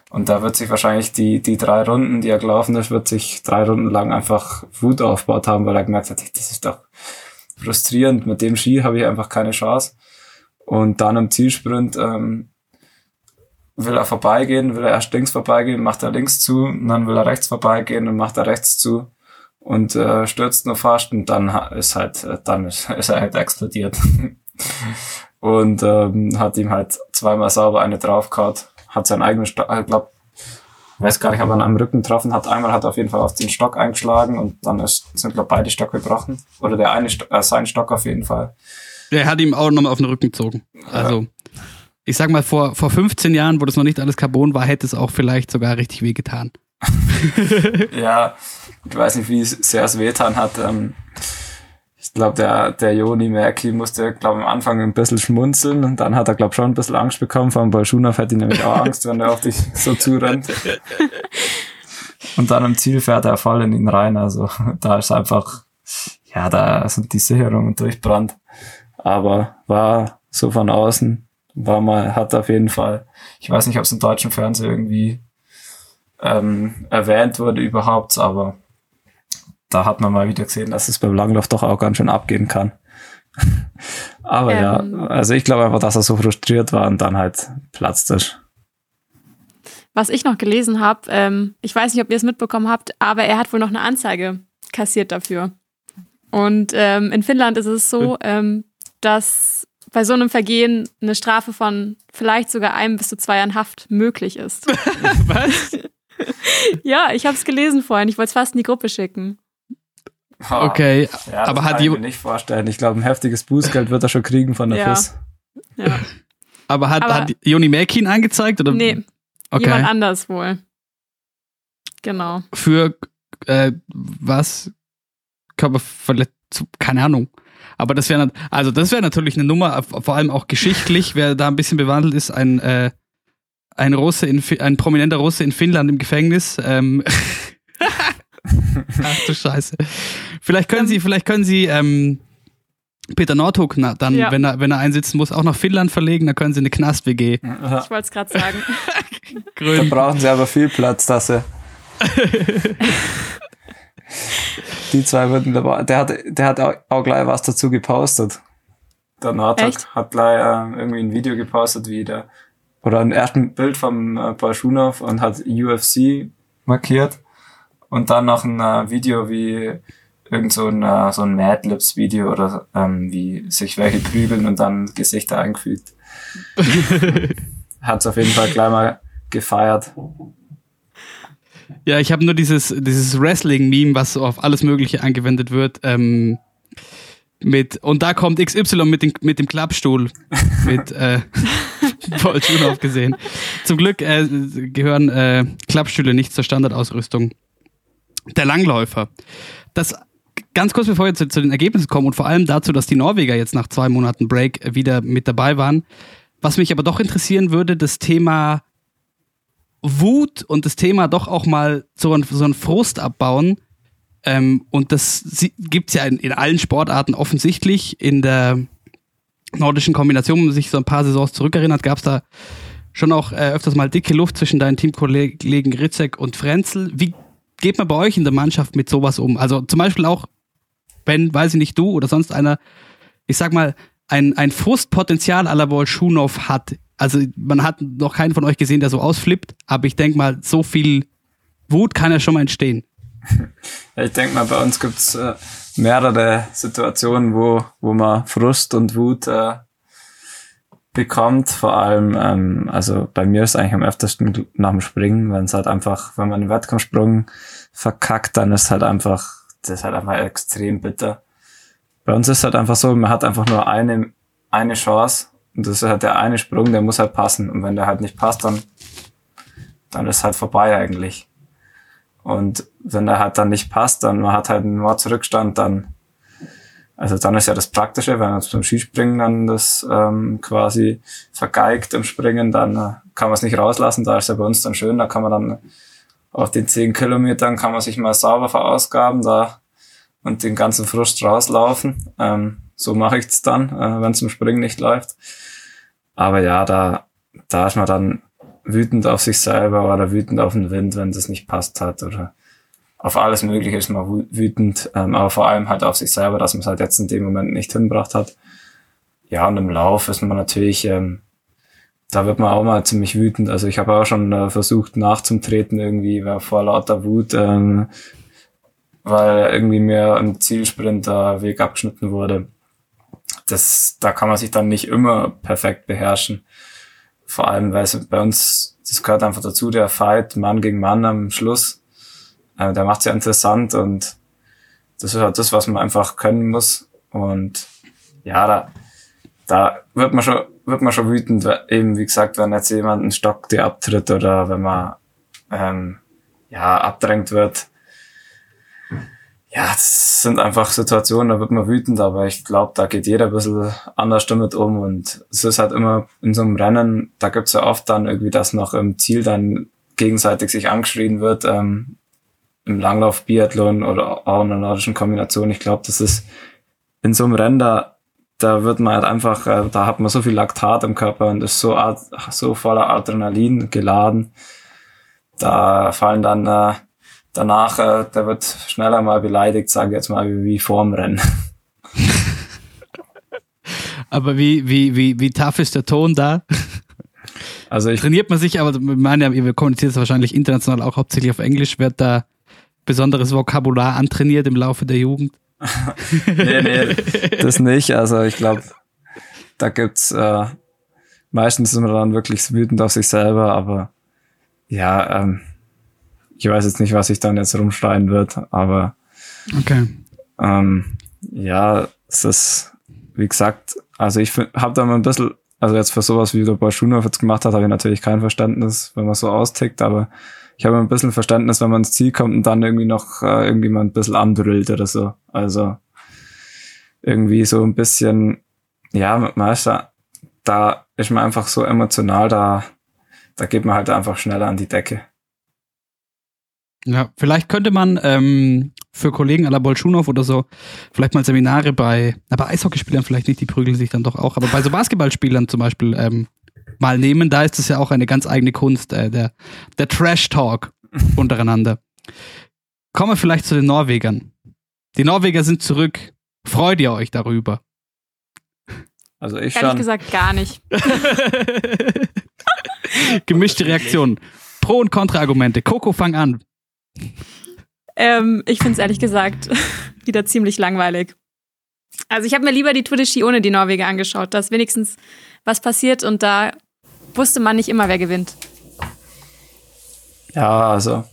Und da wird sich wahrscheinlich die, die drei Runden, die er gelaufen ist, wird sich drei Runden lang einfach Wut aufgebaut haben, weil er gemerkt hat, das ist doch frustrierend. Mit dem Ski habe ich einfach keine Chance. Und dann im Zielsprint ähm, will er vorbeigehen, will er erst links vorbeigehen, macht er links zu, und dann will er rechts vorbeigehen und macht er rechts zu und äh, stürzt nur fast und dann ist halt, äh, dann ist, ist er halt explodiert. und ähm, hat ihm halt zweimal sauber eine draufgehauen, hat seinen eigenen Stock, ich glaube, weiß gar nicht, ob er an einem Rücken getroffen hat. Einmal hat er auf jeden Fall auf den Stock eingeschlagen und dann ist, sind, glaube beide Stock gebrochen. Oder der eine, Sto äh, sein Stock auf jeden Fall. Der hat ihm auch nochmal auf den Rücken gezogen. Also, ja. ich sag mal, vor, vor 15 Jahren, wo das noch nicht alles Carbon war, hätte es auch vielleicht sogar richtig wehgetan. ja, ich weiß nicht, wie sehr es wehtan hat. Ähm, ich glaube, der, der Joni Merki musste, glaube am Anfang ein bisschen schmunzeln und dann hat er, glaube schon ein bisschen Angst bekommen. Vor allem bei Schunaf hätte ihn nämlich auch Angst, wenn er auf dich so zurennt. Und dann im Ziel fährt er voll in ihn rein. Also da ist einfach, ja, da sind die Sicherungen durchbrannt. Aber war so von außen, war mal, hat auf jeden Fall, ich weiß nicht, ob es im deutschen Fernsehen irgendwie ähm, erwähnt wurde überhaupt, aber da hat man mal wieder gesehen, dass es beim Langlauf doch auch ganz schön abgehen kann. aber ähm, ja, also ich glaube einfach, dass er so frustriert war und dann halt platzt ist. Was ich noch gelesen habe, ähm, ich weiß nicht, ob ihr es mitbekommen habt, aber er hat wohl noch eine Anzeige kassiert dafür. Und ähm, in Finnland ist es so, ähm, dass bei so einem Vergehen eine Strafe von vielleicht sogar einem bis zu zwei Jahren Haft möglich ist. Was? ja, ich habe es gelesen vorhin. Ich wollte es fast in die Gruppe schicken. Okay, ja, aber hat die mir nicht vorstellen. Ich glaube, ein heftiges Bußgeld wird er schon kriegen von der ja. FIS. Ja. Aber hat, aber hat Joni Mäkin angezeigt? Oder? Nee, okay. jemand anders wohl. Genau. Für äh, was? Körperverletzung? Keine Ahnung. Aber das wäre also das wäre natürlich eine Nummer, vor allem auch geschichtlich, wer da ein bisschen bewandelt ist, ein äh, ein Russe in ein prominenter Russe in Finnland im Gefängnis. Ähm, Ach du Scheiße. Vielleicht können Sie, vielleicht können Sie ähm, Peter Nordhook dann, ja. wenn er wenn er einsitzen muss, auch nach Finnland verlegen. Dann können Sie eine Knast-WG. Ich wollte es gerade sagen. Dann brauchen Sie aber viel Platz, dass Sie. Die zwei würden dabei. Der hat, der hat auch gleich was dazu gepostet. Der Nordhook hat gleich äh, irgendwie ein Video gepostet, wie der oder ein ersten Bild vom äh, Barschunov und hat UFC markiert und dann noch ein äh, Video wie irgend so ein, äh, so ein Mad Lips Video oder ähm, wie sich welche prügeln und dann Gesichter eingefügt. Hat's auf jeden Fall gleich mal gefeiert. Ja, ich habe nur dieses, dieses Wrestling-Meme, was auf alles Mögliche angewendet wird. Ähm, mit, und da kommt XY mit, den, mit dem Klappstuhl. mit äh, Paul Schulhoff gesehen. Zum Glück äh, gehören äh, Klappstühle nicht zur Standardausrüstung der Langläufer. Das ganz kurz bevor wir zu, zu, den Ergebnissen kommen und vor allem dazu, dass die Norweger jetzt nach zwei Monaten Break wieder mit dabei waren. Was mich aber doch interessieren würde, das Thema Wut und das Thema doch auch mal so ein, so ein Frust abbauen. Ähm, und das gibt es ja in, in, allen Sportarten offensichtlich. In der nordischen Kombination, wenn man sich so ein paar Saisons zurückerinnert, gab es da schon auch äh, öfters mal dicke Luft zwischen deinen Teamkollegen Ritzek und Frenzel. Wie geht man bei euch in der Mannschaft mit sowas um? Also zum Beispiel auch, wenn, weiß ich nicht, du oder sonst einer, ich sag mal, ein, ein Frustpotenzial aller Bolschunow hat. Also man hat noch keinen von euch gesehen, der so ausflippt, aber ich denke mal, so viel Wut kann ja schon mal entstehen. Ich denke mal, bei uns gibt's äh, mehrere Situationen, wo, wo man Frust und Wut äh, bekommt. Vor allem, ähm, also bei mir ist eigentlich am öftersten nach dem Springen, wenn es halt einfach, wenn man einen Wettkampfsprung verkackt, dann ist halt einfach, das ist halt einfach extrem bitter. Bei uns ist halt einfach so, man hat einfach nur eine, eine Chance und das ist halt der eine Sprung, der muss halt passen. Und wenn der halt nicht passt, dann, dann ist halt vorbei eigentlich. Und wenn der halt dann nicht passt, dann man hat halt einen Mordsrückstand, dann also dann ist ja das Praktische, wenn man beim Skispringen dann das ähm, quasi vergeigt im Springen, dann äh, kann man es nicht rauslassen. Da ist ja bei uns dann schön, da kann man dann auf den zehn Kilometern kann man sich mal sauber verausgaben da und den ganzen Frust rauslaufen. Ähm, so mache ich es dann, äh, wenn es im Springen nicht läuft. Aber ja, da, da ist man dann wütend auf sich selber oder wütend auf den Wind, wenn das nicht passt hat oder auf alles Mögliche ist man wütend, ähm, aber vor allem halt auf sich selber, dass man es halt jetzt in dem Moment nicht hinbracht hat. Ja, und im Lauf ist man natürlich, ähm, da wird man auch mal ziemlich wütend. Also ich habe auch schon äh, versucht nachzutreten irgendwie vor lauter Wut, ähm, weil irgendwie mir im Zielsprint der Weg abgeschnitten wurde. Das, da kann man sich dann nicht immer perfekt beherrschen. Vor allem, weil es bei uns das gehört einfach dazu, der Fight Mann gegen Mann am Schluss. Äh, der macht ja interessant und das ist halt das, was man einfach können muss. Und ja, da, da wird man schon, wird man schon wütend, eben wie gesagt, wenn jetzt jemand einen Stock dir abtritt oder wenn man ähm, ja abdrängt wird. Ja, das sind einfach Situationen, da wird man wütend, aber ich glaube, da geht jeder ein bisschen anders damit um und es ist halt immer in so einem Rennen, da gibt's ja oft dann irgendwie, dass noch im Ziel dann gegenseitig sich angeschrien wird, ähm, im Langlauf, Biathlon oder auch in einer nordischen Kombination. Ich glaube, das ist in so einem Rennen, da, da wird man halt einfach, äh, da hat man so viel Laktat im Körper und ist so, so voller Adrenalin geladen. Da fallen dann äh, danach, äh, der wird schneller mal beleidigt, sage ich jetzt mal, wie, wie vorm Rennen. Aber wie, wie, wie, wie tough ist der Ton da? Also ich Trainiert man sich, aber meine, ihr kommuniziert es wahrscheinlich international auch hauptsächlich auf Englisch, wird da besonderes Vokabular antrainiert im Laufe der Jugend? nee, nee, das nicht. Also ich glaube, da gibt's äh, meistens ist man dann wirklich wütend auf sich selber, aber ja, ähm, ich weiß jetzt nicht, was ich dann jetzt rumschreien wird, aber okay. ähm, ja, es ist, wie gesagt, also ich habe da mal ein bisschen, also jetzt für sowas wie der Bolschunov jetzt gemacht hat, habe ich natürlich kein Verständnis, wenn man so austickt, aber ich habe ein bisschen Verständnis, wenn man ins Ziel kommt und dann irgendwie noch äh, irgendwie mal ein bisschen anbrüllt oder so. Also irgendwie so ein bisschen, ja, Meister, da ist man einfach so emotional, da, da geht man halt einfach schneller an die Decke. Ja, vielleicht könnte man ähm, für Kollegen à la Bolschunow oder so vielleicht mal Seminare bei, aber Eishockeyspielern vielleicht nicht, die prügeln sich dann doch auch, aber bei so Basketballspielern zum Beispiel ähm, mal nehmen. Da ist es ja auch eine ganz eigene Kunst, äh, der, der Trash-Talk untereinander. Kommen wir vielleicht zu den Norwegern. Die Norweger sind zurück. Freut ihr euch darüber? Also ich Ehrlich schon. gesagt gar nicht. Gemischte Reaktionen. Pro- und Kontraargumente. Coco, fang an. Ähm, ich finde es ehrlich gesagt wieder ziemlich langweilig. Also ich habe mir lieber die Tour de Ski ohne die Norweger angeschaut. Da ist wenigstens was passiert und da wusste man nicht immer, wer gewinnt. Ja, also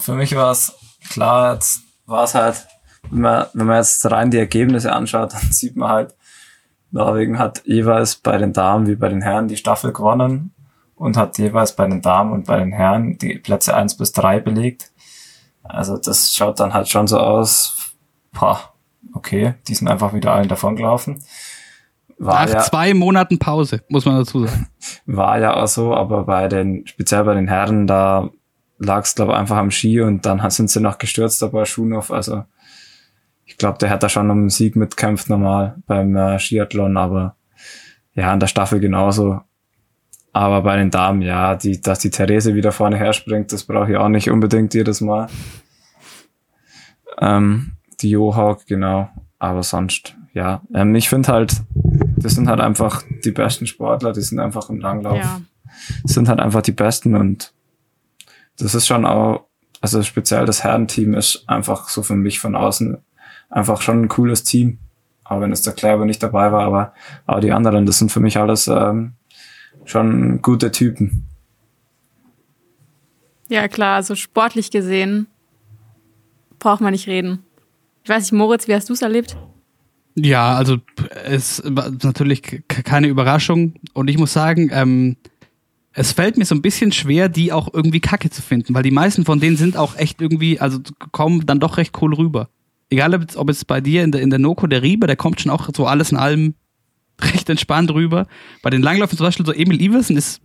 für mich war es klar, jetzt war es halt, wenn man, wenn man jetzt rein die Ergebnisse anschaut, dann sieht man halt, Norwegen hat jeweils bei den Damen wie bei den Herren die Staffel gewonnen und hat jeweils bei den Damen und bei den Herren die Plätze eins bis drei belegt. Also das schaut dann halt schon so aus, pah, okay, die sind einfach wieder allen davongelaufen. War Nach ja, zwei Monaten Pause, muss man dazu sagen. War ja auch so, aber bei den, speziell bei den Herren, da lag es, glaube ich, einfach am Ski und dann sind sie noch gestürzt dabei Schunow. Also ich glaube, der hat da schon um den Sieg mitkämpft normal beim äh, Skiathlon, aber ja, in der Staffel genauso. Aber bei den Damen, ja, die, dass die Therese wieder vorne herspringt, das brauche ich auch nicht unbedingt jedes Mal. Ähm, die Johawk, genau. Aber sonst, ja. Ähm, ich finde halt, das sind halt einfach die besten Sportler, die sind einfach im Langlauf. Ja. Sind halt einfach die besten und das ist schon auch, also speziell das Herrenteam ist einfach so für mich von außen einfach schon ein cooles Team. Auch wenn es der Kleiber nicht dabei war, aber, aber die anderen, das sind für mich alles ähm, schon gute Typen. Ja, klar, also sportlich gesehen braucht man nicht reden. Ich weiß nicht, Moritz, wie hast du es erlebt? Ja, also es war natürlich keine Überraschung. Und ich muss sagen, ähm, es fällt mir so ein bisschen schwer, die auch irgendwie kacke zu finden, weil die meisten von denen sind auch echt irgendwie, also kommen dann doch recht cool rüber. Egal, ob es bei dir in der, in der Noko der Rieber, der kommt schon auch so alles in allem recht entspannt rüber. Bei den Langläufen zum Beispiel so Emil Iversen ist,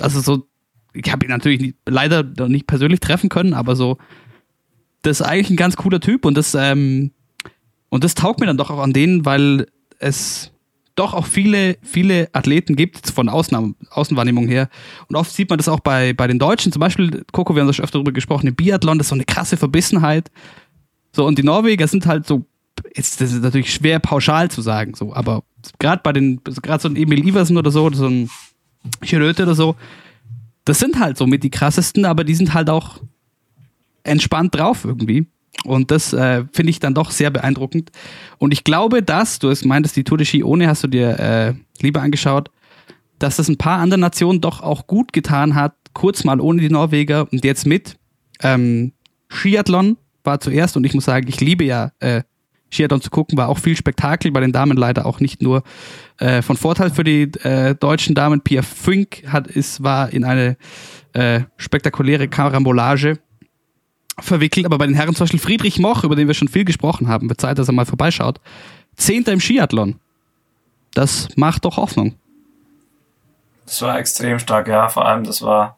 also so, ich habe ihn natürlich nicht, leider noch nicht persönlich treffen können, aber so, das ist eigentlich ein ganz cooler Typ und das, ähm, und das taugt mir dann doch auch an denen, weil es doch auch viele, viele Athleten gibt, von Außen, Außenwahrnehmung her. Und oft sieht man das auch bei, bei den Deutschen. Zum Beispiel, Coco, wir haben das schon öfter darüber gesprochen, im Biathlon, das ist so eine krasse Verbissenheit. So, und die Norweger sind halt so, ist, das ist natürlich schwer pauschal zu sagen, so, aber gerade bei den, gerade so ein Emil Iversen oder so, oder so ein Schröte oder so, das sind halt so mit die krassesten, aber die sind halt auch entspannt drauf irgendwie. Und das äh, finde ich dann doch sehr beeindruckend. Und ich glaube, dass, du meintest, die Tour de Ski ohne hast du dir äh, lieber angeschaut, dass das ein paar andere Nationen doch auch gut getan hat, kurz mal ohne die Norweger und jetzt mit. Ähm, Skiathlon war zuerst und ich muss sagen, ich liebe ja äh, Skiathlon zu gucken, war auch viel Spektakel, bei den Damen leider auch nicht nur äh, von Vorteil für die äh, deutschen Damen. Pia Fink hat, ist, war in eine äh, spektakuläre Karambolage verwickelt, aber bei den Herren zum Beispiel Friedrich Moch, über den wir schon viel gesprochen haben, wird Zeit, dass er mal vorbeischaut. Zehnter im Skiathlon. Das macht doch Hoffnung. Das war extrem stark, ja. Vor allem, das war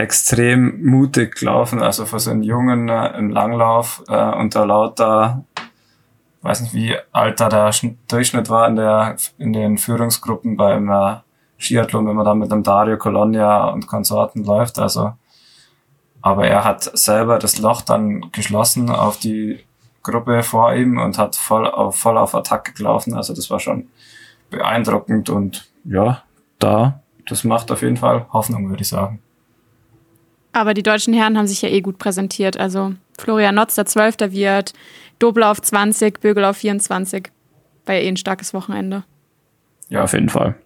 extrem mutig gelaufen, also für so einen Jungen äh, im Langlauf äh, unter lauter, weiß nicht wie alt da der Durchschnitt war in der in den Führungsgruppen beim äh, Skiathlon, wenn man da mit dem Dario Colonia und Konsorten läuft, also aber er hat selber das Loch dann geschlossen auf die Gruppe vor ihm und hat voll auf, voll auf Attacke gelaufen. Also das war schon beeindruckend und ja, da, das macht auf jeden Fall Hoffnung, würde ich sagen. Aber die deutschen Herren haben sich ja eh gut präsentiert. Also Florian Notz, der Zwölfter wird, Dobel auf 20, Bögel auf 24. War ja eh ein starkes Wochenende. Ja, auf jeden Fall.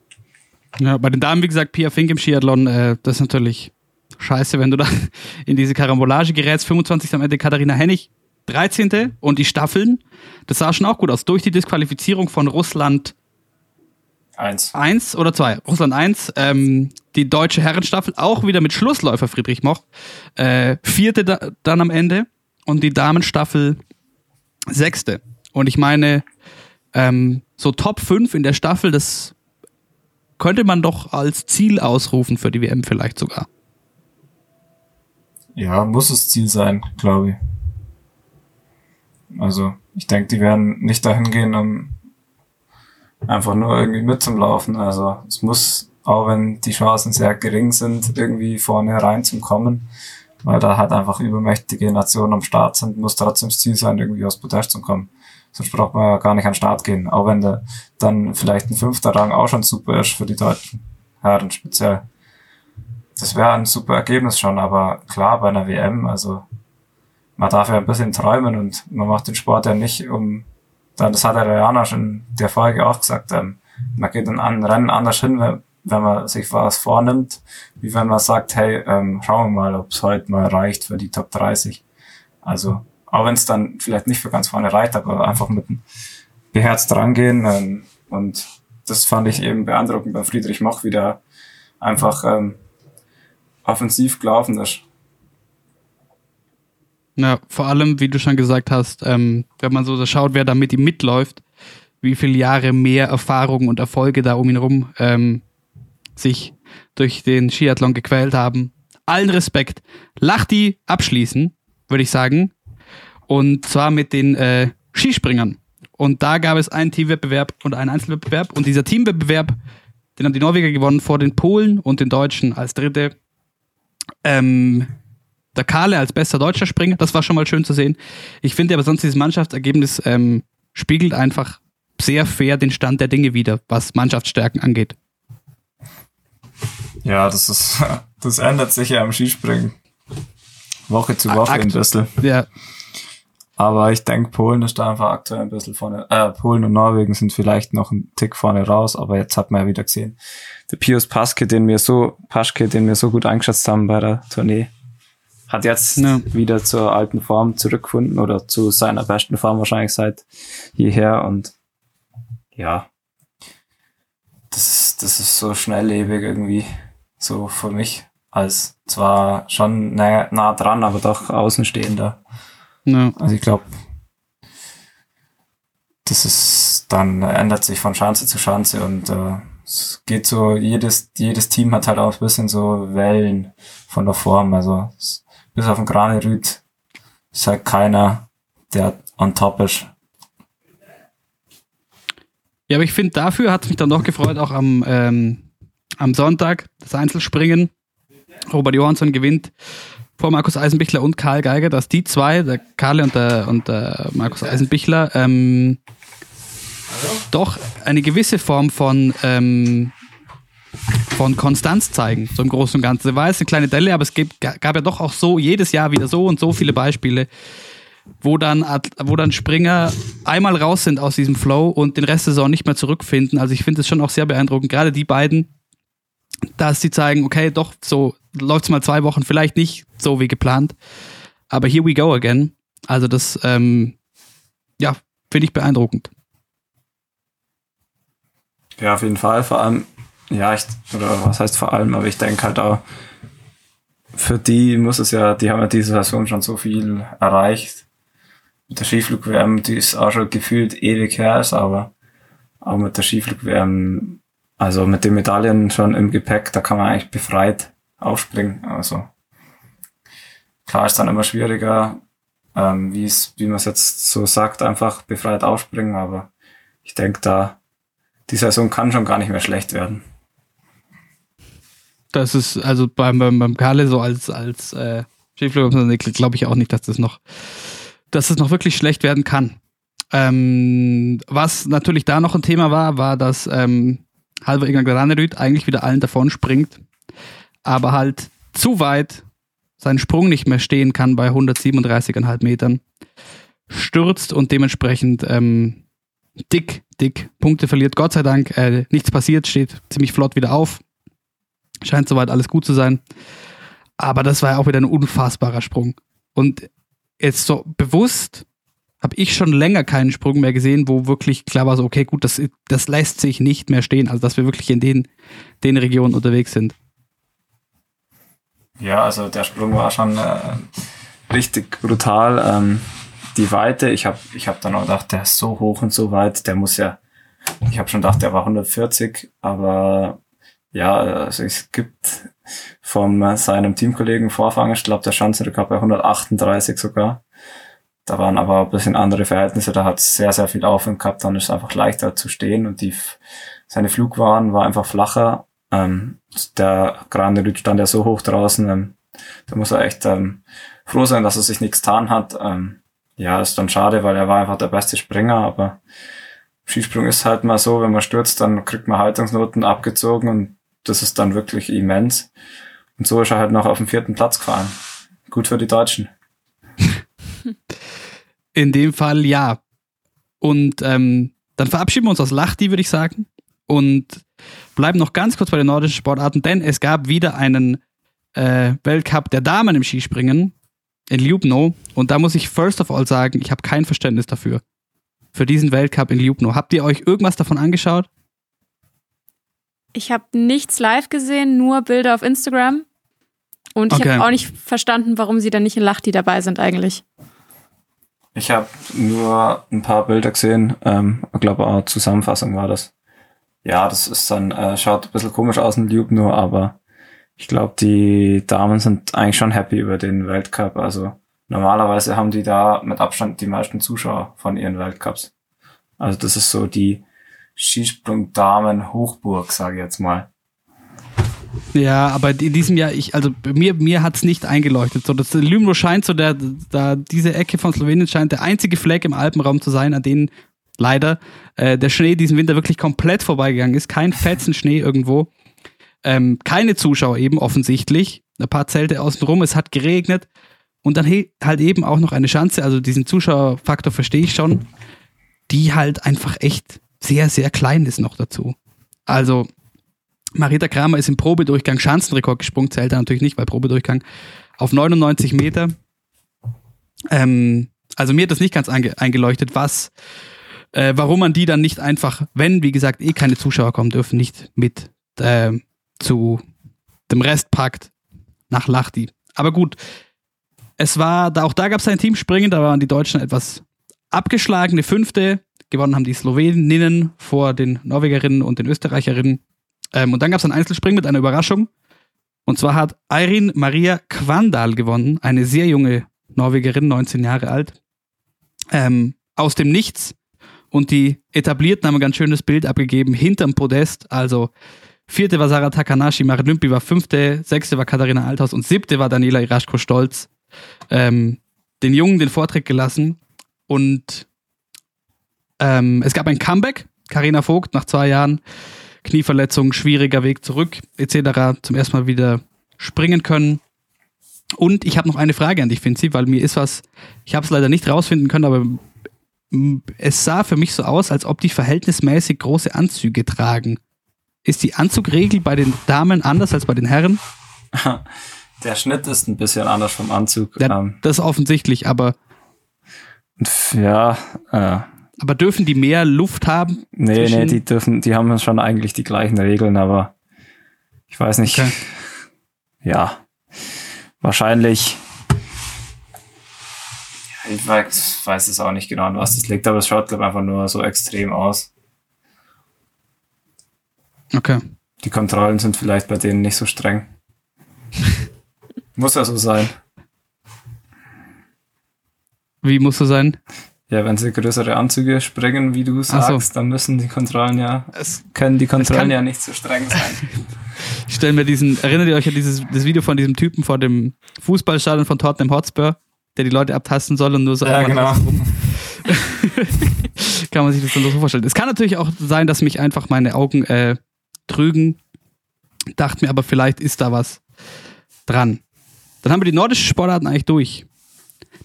Ja, bei den Damen, wie gesagt, Pia Fink im Skiathlon, äh, das ist natürlich scheiße, wenn du da in diese Karambolage gerätst. 25. am Ende Katharina Hennig, 13. Und die Staffeln, das sah schon auch gut aus. Durch die Disqualifizierung von Russland Eins. Eins oder zwei. Russland eins. Ähm, die deutsche Herrenstaffel auch wieder mit Schlussläufer Friedrich Moch. Äh, vierte da, dann am Ende. Und die Damenstaffel sechste. Und ich meine, ähm, so Top 5 in der Staffel, das könnte man doch als Ziel ausrufen für die WM vielleicht sogar. Ja, muss es Ziel sein, glaube ich. Also, ich denke, die werden nicht dahin gehen, um einfach nur irgendwie mitzulaufen. Also, es muss, auch wenn die Chancen sehr gering sind, irgendwie vorne reinzukommen, weil da halt einfach übermächtige Nationen am Start sind, muss trotzdem das Ziel sein, irgendwie aus Podest zu kommen. Sonst braucht man ja gar nicht an den Start gehen. Auch wenn der, dann vielleicht ein fünfter Rang auch schon super ist für die deutschen Herren speziell das wäre ein super Ergebnis schon, aber klar, bei einer WM, also man darf ja ein bisschen träumen und man macht den Sport ja nicht um, dann, das hat der Rihanna schon in der Folge auch gesagt, ähm, man geht in ein Rennen anders hin, wenn man sich was vornimmt, wie wenn man sagt, hey, ähm, schauen wir mal, ob es heute mal reicht für die Top 30. Also, auch wenn es dann vielleicht nicht für ganz vorne reicht, aber einfach mit beherzt rangehen ähm, und das fand ich eben beeindruckend bei Friedrich Moch, wie der einfach ähm, offensiv gelaufen ist. Ja, vor allem, wie du schon gesagt hast, ähm, wenn man so schaut, wer da mit ihm mitläuft, wie viele Jahre mehr Erfahrung und Erfolge da um ihn herum ähm, sich durch den Skiathlon gequält haben. Allen Respekt. Lach die abschließen, würde ich sagen. Und zwar mit den äh, Skispringern. Und da gab es einen Teamwettbewerb und einen Einzelwettbewerb. Und dieser Teamwettbewerb, den haben die Norweger gewonnen vor den Polen und den Deutschen als Dritte. Ähm, der Kahle als bester deutscher Springer, das war schon mal schön zu sehen. Ich finde aber sonst dieses Mannschaftsergebnis ähm, spiegelt einfach sehr fair den Stand der Dinge wieder, was Mannschaftsstärken angeht. Ja, das ist, das ändert sich ja am Skispringen. Woche zu Woche Akt ein bisschen. Ja. Aber ich denke, Polen ist da einfach aktuell ein bisschen vorne. Äh, Polen und Norwegen sind vielleicht noch ein Tick vorne raus, aber jetzt hat man ja wieder gesehen, der Pius Paske, den wir so, Paschke, den wir so gut eingeschätzt haben bei der Tournee, hat jetzt ja. wieder zur alten Form zurückgefunden oder zu seiner besten Form wahrscheinlich seit jeher und ja, das, das ist so schnelllebig irgendwie, so für mich, als zwar schon nah, nah dran, aber doch außenstehender. Ja. Also ich glaube, das ist dann ändert sich von Schanze zu Schanze und äh, es geht so, jedes, jedes Team hat halt auch ein bisschen so Wellen von der Form. Also bis auf den Granerüt ist halt keiner, der on top ist. Ja, aber ich finde, dafür hat mich dann doch gefreut, auch am, ähm, am Sonntag, das Einzelspringen. Robert Johansson gewinnt vor Markus Eisenbichler und Karl Geiger, dass die zwei, der Karl und der, und der Markus Eisenbichler, ähm, doch eine gewisse Form von, ähm, von Konstanz zeigen, so im Großen und Ganzen. War jetzt eine kleine Delle, aber es gab, gab ja doch auch so jedes Jahr wieder so und so viele Beispiele, wo dann, wo dann Springer einmal raus sind aus diesem Flow und den Rest der Saison nicht mehr zurückfinden. Also ich finde es schon auch sehr beeindruckend. Gerade die beiden dass sie zeigen, okay, doch, so läuft es mal zwei Wochen, vielleicht nicht so wie geplant. Aber here we go again. Also das, ähm, ja, finde ich beeindruckend. Ja, auf jeden Fall. Vor allem, ja, ich, oder was heißt vor allem, aber ich denke halt auch, für die muss es ja, die haben ja diese Saison schon so viel erreicht. Mit der Skiflug-WM, die ist auch schon gefühlt ewig her aber auch mit der Skiflug-WM, also mit den Medaillen schon im Gepäck, da kann man eigentlich befreit aufspringen. Also klar ist dann immer schwieriger, ähm, wie es, wie man es jetzt so sagt, einfach befreit aufspringen, aber ich denke da, die Saison kann schon gar nicht mehr schlecht werden. Das ist also beim, beim, beim Kalle so als, als äh, glaube ich auch nicht, dass das noch, dass das noch wirklich schlecht werden kann. Ähm, was natürlich da noch ein Thema war, war, dass ähm, Halver Inga Granerüt eigentlich wieder allen davon springt, aber halt zu weit seinen Sprung nicht mehr stehen kann bei 137,5 Metern, stürzt und dementsprechend ähm, dick, dick Punkte verliert. Gott sei Dank, äh, nichts passiert, steht ziemlich flott wieder auf. Scheint soweit alles gut zu sein. Aber das war ja auch wieder ein unfassbarer Sprung. Und jetzt so bewusst habe ich schon länger keinen Sprung mehr gesehen, wo wirklich klar war, so, okay, gut, das, das lässt sich nicht mehr stehen. Also, dass wir wirklich in den, den Regionen unterwegs sind. Ja, also der Sprung war schon äh, richtig brutal. Ähm, die Weite, ich habe ich hab dann auch gedacht, der ist so hoch und so weit, der muss ja, ich habe schon gedacht, der war 140, aber ja, also es gibt von äh, seinem Teamkollegen Vorfang, ich glaube, der Schanzenrekord bei 138 sogar. Da waren aber ein bisschen andere Verhältnisse, da hat sehr, sehr viel Aufwind gehabt, dann ist es einfach leichter zu stehen und die, seine Flugwaren war einfach flacher. Ähm, der Grande Rüd stand ja so hoch draußen, ähm, da muss er echt ähm, froh sein, dass er sich nichts getan hat. Ähm, ja, ist dann schade, weil er war einfach der beste Springer, aber Skisprung ist halt mal so, wenn man stürzt, dann kriegt man Haltungsnoten abgezogen und das ist dann wirklich immens. Und so ist er halt noch auf dem vierten Platz gefahren. Gut für die Deutschen. In dem Fall ja. Und ähm, dann verabschieden wir uns aus Lachti, würde ich sagen. Und bleiben noch ganz kurz bei den nordischen Sportarten, denn es gab wieder einen äh, Weltcup der Damen im Skispringen in Ljubno. Und da muss ich first of all sagen, ich habe kein Verständnis dafür. Für diesen Weltcup in Ljubno. Habt ihr euch irgendwas davon angeschaut? Ich habe nichts live gesehen, nur Bilder auf Instagram. Und ich okay. habe auch nicht verstanden, warum sie dann nicht in Lachti dabei sind eigentlich. Ich habe nur ein paar Bilder gesehen. Ähm, ich glaube auch Zusammenfassung war das. Ja, das ist dann, äh, schaut ein bisschen komisch aus in Lube nur, aber ich glaube, die Damen sind eigentlich schon happy über den Weltcup. Also normalerweise haben die da mit Abstand die meisten Zuschauer von ihren Weltcups. Also das ist so die Skisprung-Damen-Hochburg, sage ich jetzt mal. Ja, aber in diesem Jahr, ich, also mir, mir hat es nicht eingeleuchtet. So, das Lümlo scheint so der, da diese Ecke von Slowenien scheint der einzige Fleck im Alpenraum zu sein, an denen leider äh, der Schnee diesen Winter wirklich komplett vorbeigegangen ist. Kein fetzen Schnee irgendwo. Ähm, keine Zuschauer eben offensichtlich. Ein paar Zelte außenrum. Es hat geregnet. Und dann halt eben auch noch eine Schanze. Also diesen Zuschauerfaktor verstehe ich schon. Die halt einfach echt sehr, sehr klein ist noch dazu. Also Marita Kramer ist im Probedurchgang Schanzenrekord gesprungen, zählt er natürlich nicht, weil Probedurchgang auf 99 Meter. Ähm, also mir hat das nicht ganz eingeleuchtet, was, äh, warum man die dann nicht einfach, wenn, wie gesagt, eh keine Zuschauer kommen dürfen, nicht mit äh, zu dem Rest packt nach Lachti. Aber gut, es war, da, auch da gab es ein Teamspringen, da waren die Deutschen etwas abgeschlagene Fünfte. Gewonnen haben die Sloweninnen vor den Norwegerinnen und den Österreicherinnen. Ähm, und dann gab es ein Einzelspringen mit einer Überraschung. Und zwar hat Eirin Maria Kvandal gewonnen, eine sehr junge Norwegerin, 19 Jahre alt, ähm, aus dem Nichts. Und die Etablierten haben ein ganz schönes Bild abgegeben hinterm Podest. Also vierte war Sarah Takanashi, Marit Lümpi war fünfte, sechste war Katharina Althaus und siebte war Daniela Iraschko-Stolz. Ähm, den Jungen den Vortritt gelassen. Und ähm, es gab ein Comeback. Karina Vogt nach zwei Jahren Knieverletzung, schwieriger Weg zurück etc. zum ersten Mal wieder springen können. Und ich habe noch eine Frage an dich, Finzi, weil mir ist was, ich habe es leider nicht rausfinden können, aber es sah für mich so aus, als ob die verhältnismäßig große Anzüge tragen. ist die Anzugregel bei den Damen anders als bei den Herren? Der Schnitt ist ein bisschen anders vom Anzug. Ja, ähm, das ist offensichtlich, aber, ja, äh, aber dürfen die mehr Luft haben? nee, nee, die dürfen, die haben schon eigentlich die gleichen Regeln, aber ich weiß nicht. Okay. Ja, wahrscheinlich. Ich weiß, weiß es auch nicht genau, an was das liegt, aber es schaut, glaube ich, einfach nur so extrem aus. Okay. Die Kontrollen sind vielleicht bei denen nicht so streng. Muss ja so sein. Wie muss das sein? Ja, wenn sie größere Anzüge sprengen, wie du Ach so. sagst, dann müssen die Kontrollen ja, Es, können die Kontrollen kann- ja nicht so streng sein. ich stelle mir diesen, erinnert ihr euch an dieses das Video von diesem Typen vor dem Fußballstadion von Tottenham Hotspur, der die Leute abtasten soll und nur so ja, genau. kann man sich das dann so vorstellen. Es kann natürlich auch sein, dass mich einfach meine Augen äh, trügen. Dachte mir aber, vielleicht ist da was dran. Dann haben wir die nordischen Sportarten eigentlich durch.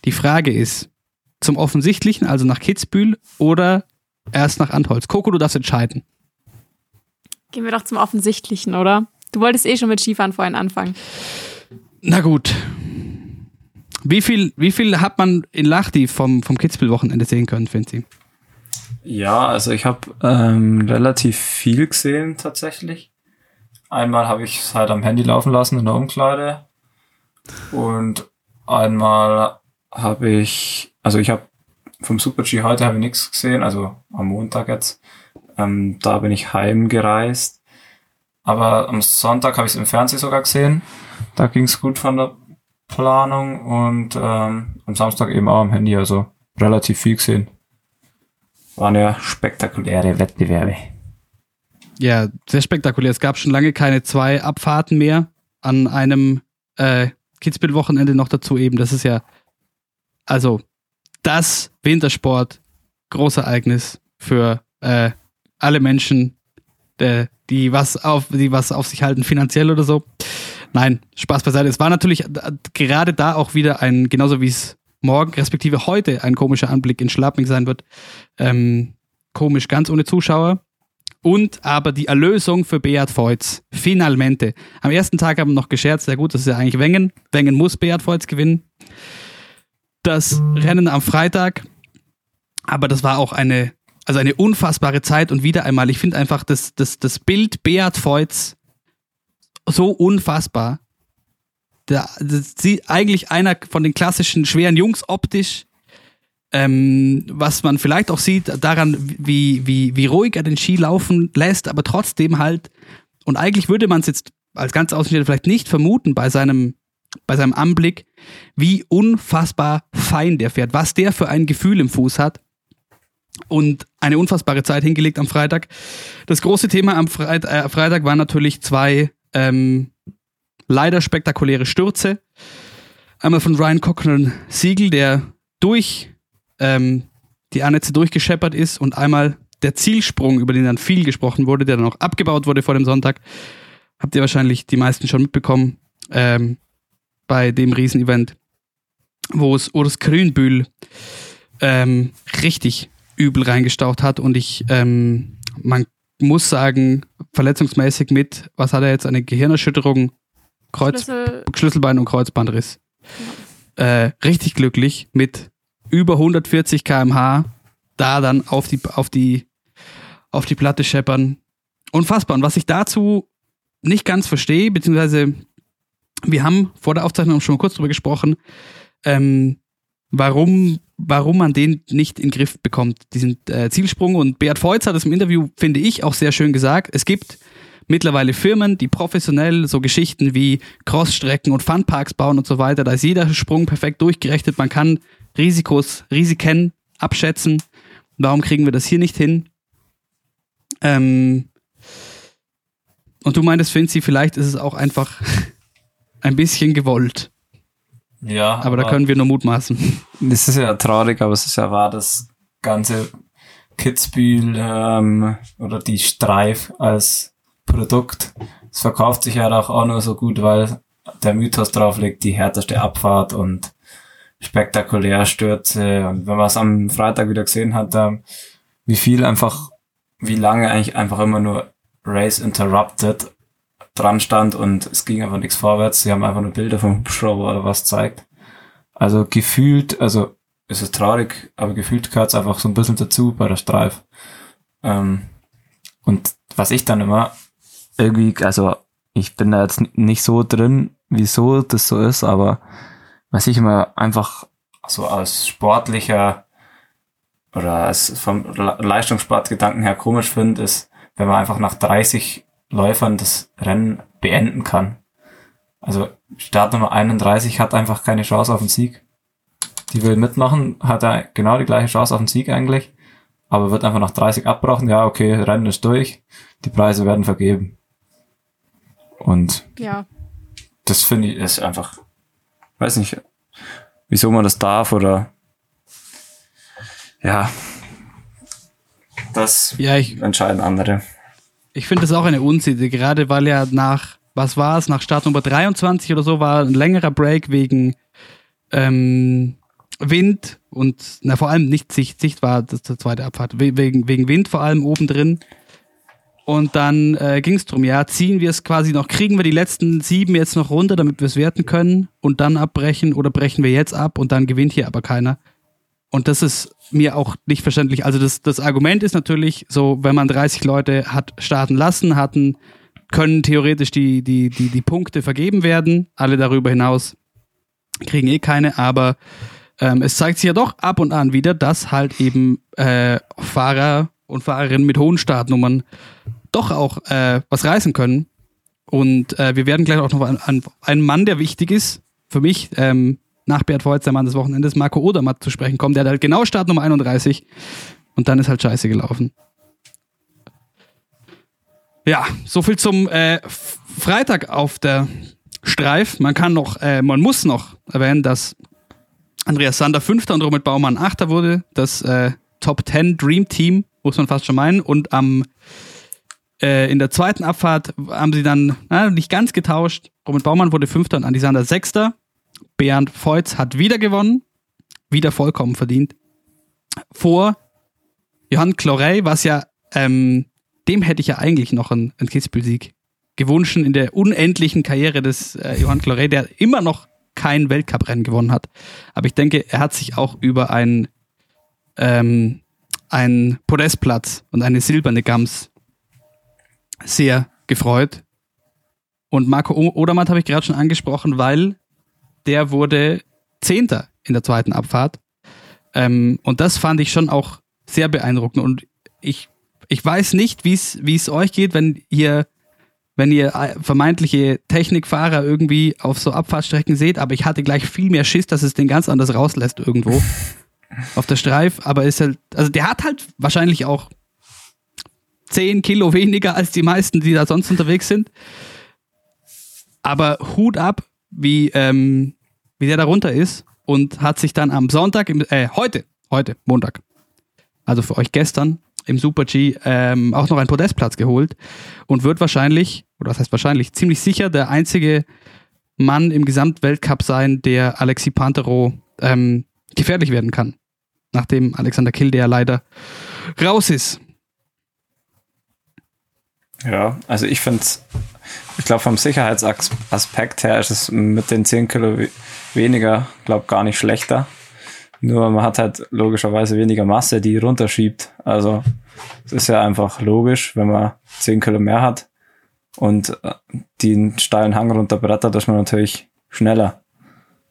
Die Frage ist, zum Offensichtlichen, also nach Kitzbühel oder erst nach Antholz? Coco, du darfst entscheiden. Gehen wir doch zum Offensichtlichen, oder? Du wolltest eh schon mit Skifahren vorhin anfangen. Na gut. Wie viel, wie viel hat man in Lachti vom, vom Kitzbühel-Wochenende sehen können, Finzi? Ja, also ich habe ähm, relativ viel gesehen tatsächlich. Einmal habe ich es halt am Handy laufen lassen in der Umkleide. Und einmal habe ich, also ich habe vom Super G heute habe ich nichts gesehen, also am Montag jetzt. Ähm, da bin ich heimgereist. Aber am Sonntag habe ich es im Fernsehen sogar gesehen. Da ging es gut von der Planung und ähm, am Samstag eben auch am Handy, also relativ viel gesehen. Waren ja spektakuläre Wettbewerbe. Ja, sehr spektakulär. Es gab schon lange keine zwei Abfahrten mehr an einem äh, Kitzbühel-Wochenende noch dazu eben. Das ist ja, also, das Wintersport, Großereignis für äh, alle Menschen, äh, die was auf, die was auf sich halten, finanziell oder so. Nein, Spaß beiseite. Es war natürlich äh, gerade da auch wieder ein, genauso wie es morgen, respektive heute, ein komischer Anblick in Schlapping sein wird. Ähm, komisch, ganz ohne Zuschauer. Und aber die Erlösung für Beat Feutz. Finalmente. Am ersten Tag haben wir noch gescherzt, ja gut, das ist ja eigentlich Wengen. Wengen muss Beat Feutz gewinnen. Das Rennen am Freitag. Aber das war auch eine, also eine unfassbare Zeit und wieder einmal, ich finde einfach das, das, das Bild Beat Feutz so unfassbar. Das, sie, eigentlich einer von den klassischen schweren Jungs optisch. Ähm, was man vielleicht auch sieht daran, wie, wie, wie ruhig er den Ski laufen lässt, aber trotzdem halt, und eigentlich würde man es jetzt als ganz Außenstehender vielleicht nicht vermuten bei seinem, bei seinem Anblick, wie unfassbar fein der fährt, was der für ein Gefühl im Fuß hat. Und eine unfassbare Zeit hingelegt am Freitag. Das große Thema am Freit äh, Freitag waren natürlich zwei ähm, leider spektakuläre Stürze. Einmal von Ryan Cochran Siegel, der durch ähm, die Annetze durchgescheppert ist und einmal der Zielsprung, über den dann viel gesprochen wurde, der dann auch abgebaut wurde vor dem Sonntag. Habt ihr wahrscheinlich die meisten schon mitbekommen ähm, bei dem Riesenevent, wo es Urs Grünbühl ähm, richtig übel reingestaucht hat und ich, ähm, man muss sagen, verletzungsmäßig mit, was hat er jetzt, eine Gehirnerschütterung, Kreuz, Schlüssel, Schlüsselbein und Kreuzbandriss. Äh, richtig glücklich mit über 140 km/h da dann auf die, auf die, auf die Platte scheppern. Unfassbar. Und was ich dazu nicht ganz verstehe, beziehungsweise wir haben vor der Aufzeichnung schon mal kurz drüber gesprochen, ähm, warum, warum man den nicht in den Griff bekommt, diesen äh, Zielsprung. Und Beat Feutz hat es im Interview, finde ich, auch sehr schön gesagt. Es gibt mittlerweile Firmen, die professionell so Geschichten wie Crossstrecken und Funparks bauen und so weiter. Da ist jeder Sprung perfekt durchgerechnet. Man kann Risikos, Risiken abschätzen. Warum kriegen wir das hier nicht hin? Ähm und du meintest, Finzi, vielleicht ist es auch einfach ein bisschen gewollt. Ja, Aber da können wir nur mutmaßen. Das ist ja traurig, aber es ist ja wahr, das ganze Kitzbühel ähm, oder die Streif als Produkt, es verkauft sich ja auch, auch nur so gut, weil der Mythos drauf liegt, die härteste Abfahrt und spektakulär Stürze. Und wenn man es am Freitag wieder gesehen hat, ähm, wie viel einfach, wie lange eigentlich einfach immer nur Race Interrupted dran stand und es ging einfach nichts vorwärts. Sie haben einfach nur Bilder vom Hubschrauber oder was zeigt. Also gefühlt, also es ist traurig, aber gefühlt gehört es einfach so ein bisschen dazu bei der Streif. Ähm, und was ich dann immer irgendwie, also ich bin da jetzt nicht so drin, wieso das so ist, aber was ich immer einfach so als sportlicher oder als vom Leistungssportgedanken her komisch finde, ist, wenn man einfach nach 30 Läufern das Rennen beenden kann. Also Startnummer 31 hat einfach keine Chance auf den Sieg. Die will mitmachen, hat er genau die gleiche Chance auf den Sieg eigentlich, aber wird einfach nach 30 abbrochen. Ja, okay, Rennen ist durch, die Preise werden vergeben. Und ja. das finde ich ist einfach, weiß nicht, wieso man das darf oder ja, das ja, ich, entscheiden andere. Ich finde das auch eine Unsitte, gerade weil ja nach, was war es, nach Start Nummer 23 oder so war ein längerer Break wegen ähm, Wind und na vor allem nicht Sicht, Sicht war das der zweite Abfahrt, wegen, wegen Wind vor allem oben drin. Und dann äh, ging es darum, ja, ziehen wir es quasi noch, kriegen wir die letzten sieben jetzt noch runter, damit wir es werten können und dann abbrechen oder brechen wir jetzt ab und dann gewinnt hier aber keiner. Und das ist mir auch nicht verständlich. Also das, das Argument ist natürlich so, wenn man 30 Leute hat starten lassen, hatten, können theoretisch die, die, die, die Punkte vergeben werden. Alle darüber hinaus kriegen eh keine, aber ähm, es zeigt sich ja doch ab und an wieder, dass halt eben äh, Fahrer und Fahrerinnen mit hohen Startnummern doch auch äh, was reißen können. Und äh, wir werden gleich auch noch einen Mann, der wichtig ist, für mich, ähm, nach Bert Voits, der Mann des Wochenendes, Marco Odermatt zu sprechen kommen. Der hat halt genau Startnummer 31 und dann ist halt scheiße gelaufen. Ja, soviel zum äh, Freitag auf der Streif. Man kann noch, äh, man muss noch erwähnen, dass Andreas Sander Fünfter und Robert Baumann Achter wurde. Das äh, Top 10 Dream Team, muss man fast schon meinen. Und am äh, in der zweiten Abfahrt haben sie dann na, nicht ganz getauscht. Robert Baumann wurde Fünfter und Andi Sander Sechster. Bernd Feutz hat wieder gewonnen. Wieder vollkommen verdient. Vor Johann Clorey, was ja, ähm, dem hätte ich ja eigentlich noch einen, einen Kitzbühel-Sieg gewünscht in der unendlichen Karriere des äh, Johann Clorey, der immer noch kein Weltcuprennen gewonnen hat. Aber ich denke, er hat sich auch über einen, ähm, einen Podestplatz und eine silberne Gams sehr gefreut. Und Marco Odermatt habe ich gerade schon angesprochen, weil der wurde Zehnter in der zweiten Abfahrt. Ähm, und das fand ich schon auch sehr beeindruckend. Und ich, ich weiß nicht, wie es euch geht, wenn ihr, wenn ihr äh, vermeintliche Technikfahrer irgendwie auf so Abfahrtstrecken seht, aber ich hatte gleich viel mehr Schiss, dass es den ganz anders rauslässt irgendwo auf der Streif. Aber ist halt, also der hat halt wahrscheinlich auch 10 Kilo weniger als die meisten, die da sonst unterwegs sind. Aber Hut ab, wie, ähm, wie der da runter ist und hat sich dann am Sonntag, im, äh, heute, heute, Montag, also für euch gestern, im Super G ähm, auch noch einen Podestplatz geholt und wird wahrscheinlich, oder was heißt wahrscheinlich, ziemlich sicher der einzige Mann im Gesamtweltcup sein, der Alexi Pantero ähm, gefährlich werden kann. Nachdem Alexander Kill, der leider raus ist. Ja, also ich finde ich glaube vom Sicherheitsaspekt her ist es mit den 10 Kilo weniger, glaube gar nicht schlechter. Nur man hat halt logischerweise weniger Masse, die runterschiebt. Also es ist ja einfach logisch, wenn man 10 Kilo mehr hat und äh, den steilen Hang runterbrettert, ist man natürlich schneller,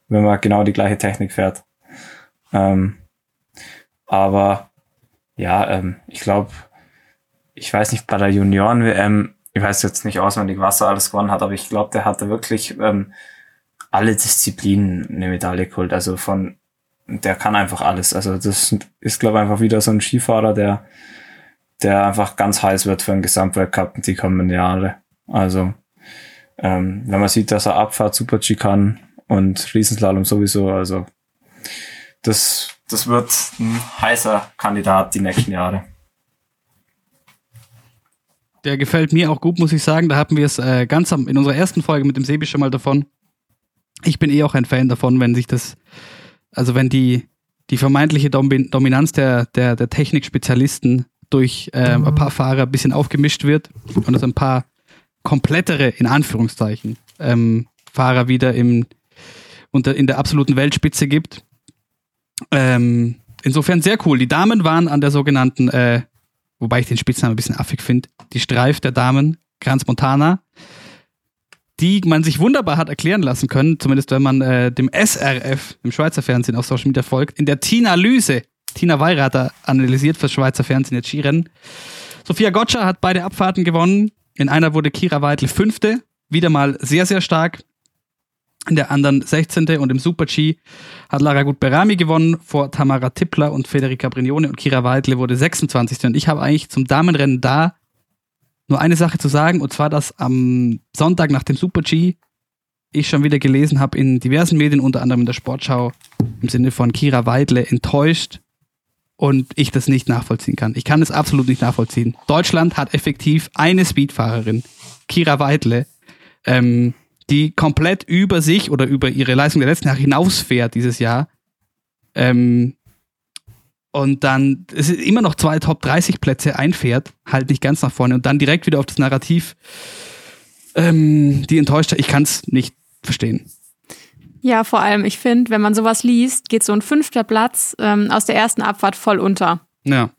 wenn man genau die gleiche Technik fährt. Ähm, aber ja, ähm, ich glaube, ich weiß nicht, bei der Junioren-WM, ich weiß jetzt nicht auswendig, was er alles gewonnen hat, aber ich glaube, der hatte wirklich ähm, alle Disziplinen eine Medaille geholt. Also von, der kann einfach alles. Also das ist, glaube ich, einfach wieder so ein Skifahrer, der, der einfach ganz heiß wird für einen Gesamtweltcup die kommenden Jahre. Also ähm, wenn man sieht, dass er Abfahrt Super G kann und Riesenslalom sowieso, also das, das wird ein heißer Kandidat die nächsten Jahre. Der gefällt mir auch gut, muss ich sagen. Da hatten wir es äh, ganz am, in unserer ersten Folge mit dem Sebi schon mal davon. Ich bin eh auch ein Fan davon, wenn sich das, also wenn die, die vermeintliche Dominanz der, der, der Technikspezialisten durch ähm, ein paar Fahrer ein bisschen aufgemischt wird und es ein paar komplettere, in Anführungszeichen, ähm, Fahrer wieder im, unter, in der absoluten Weltspitze gibt. Ähm, insofern sehr cool. Die Damen waren an der sogenannten, äh, wobei ich den Spitznamen ein bisschen affig finde, die Streif der Damen, Grans Montana, die man sich wunderbar hat erklären lassen können, zumindest wenn man äh, dem SRF, dem Schweizer Fernsehen auf Social Media folgt, in der Tina-Lyse. Tina Weirater analysiert fürs Schweizer Fernsehen jetzt Skirennen. Sophia Gotcha hat beide Abfahrten gewonnen. In einer wurde Kira Weidle Fünfte. Wieder mal sehr, sehr stark. In der anderen 16. und im Super-G hat Lara Gut-Berami gewonnen vor Tamara Tippler und Federica Brignone und Kira Weidle wurde 26. Und ich habe eigentlich zum Damenrennen da nur eine Sache zu sagen, und zwar, dass am Sonntag nach dem Super-G ich schon wieder gelesen habe in diversen Medien, unter anderem in der Sportschau, im Sinne von Kira Weidle enttäuscht und ich das nicht nachvollziehen kann. Ich kann es absolut nicht nachvollziehen. Deutschland hat effektiv eine Speedfahrerin, Kira Weidle, ähm, die komplett über sich oder über ihre Leistung der letzten Jahre hinausfährt dieses Jahr. Ähm, und dann es ist immer noch zwei Top 30 Plätze einfährt, halt nicht ganz nach vorne und dann direkt wieder auf das Narrativ, ähm, die enttäuscht Ich kann es nicht verstehen. Ja, vor allem, ich finde, wenn man sowas liest, geht so ein fünfter Platz ähm, aus der ersten Abfahrt voll unter. Ja.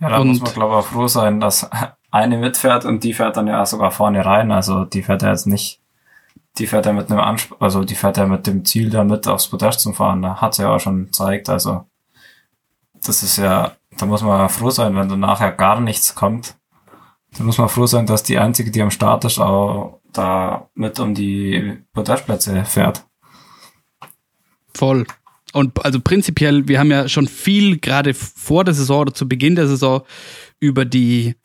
Ja, da Und- muss man, glaube ich, auch froh sein, dass eine mitfährt und die fährt dann ja sogar vorne rein. Also die fährt ja jetzt nicht, die fährt ja mit einem Ansp also die fährt ja mit dem Ziel da mit aufs Podest zum Fahren. Da hat sie ja auch schon gezeigt. Also das ist ja, da muss man froh sein, wenn dann nachher gar nichts kommt. Da muss man froh sein, dass die einzige, die am Start ist, auch da mit um die Podestplätze fährt. Voll. Und also prinzipiell, wir haben ja schon viel gerade vor der Saison oder zu Beginn der Saison über die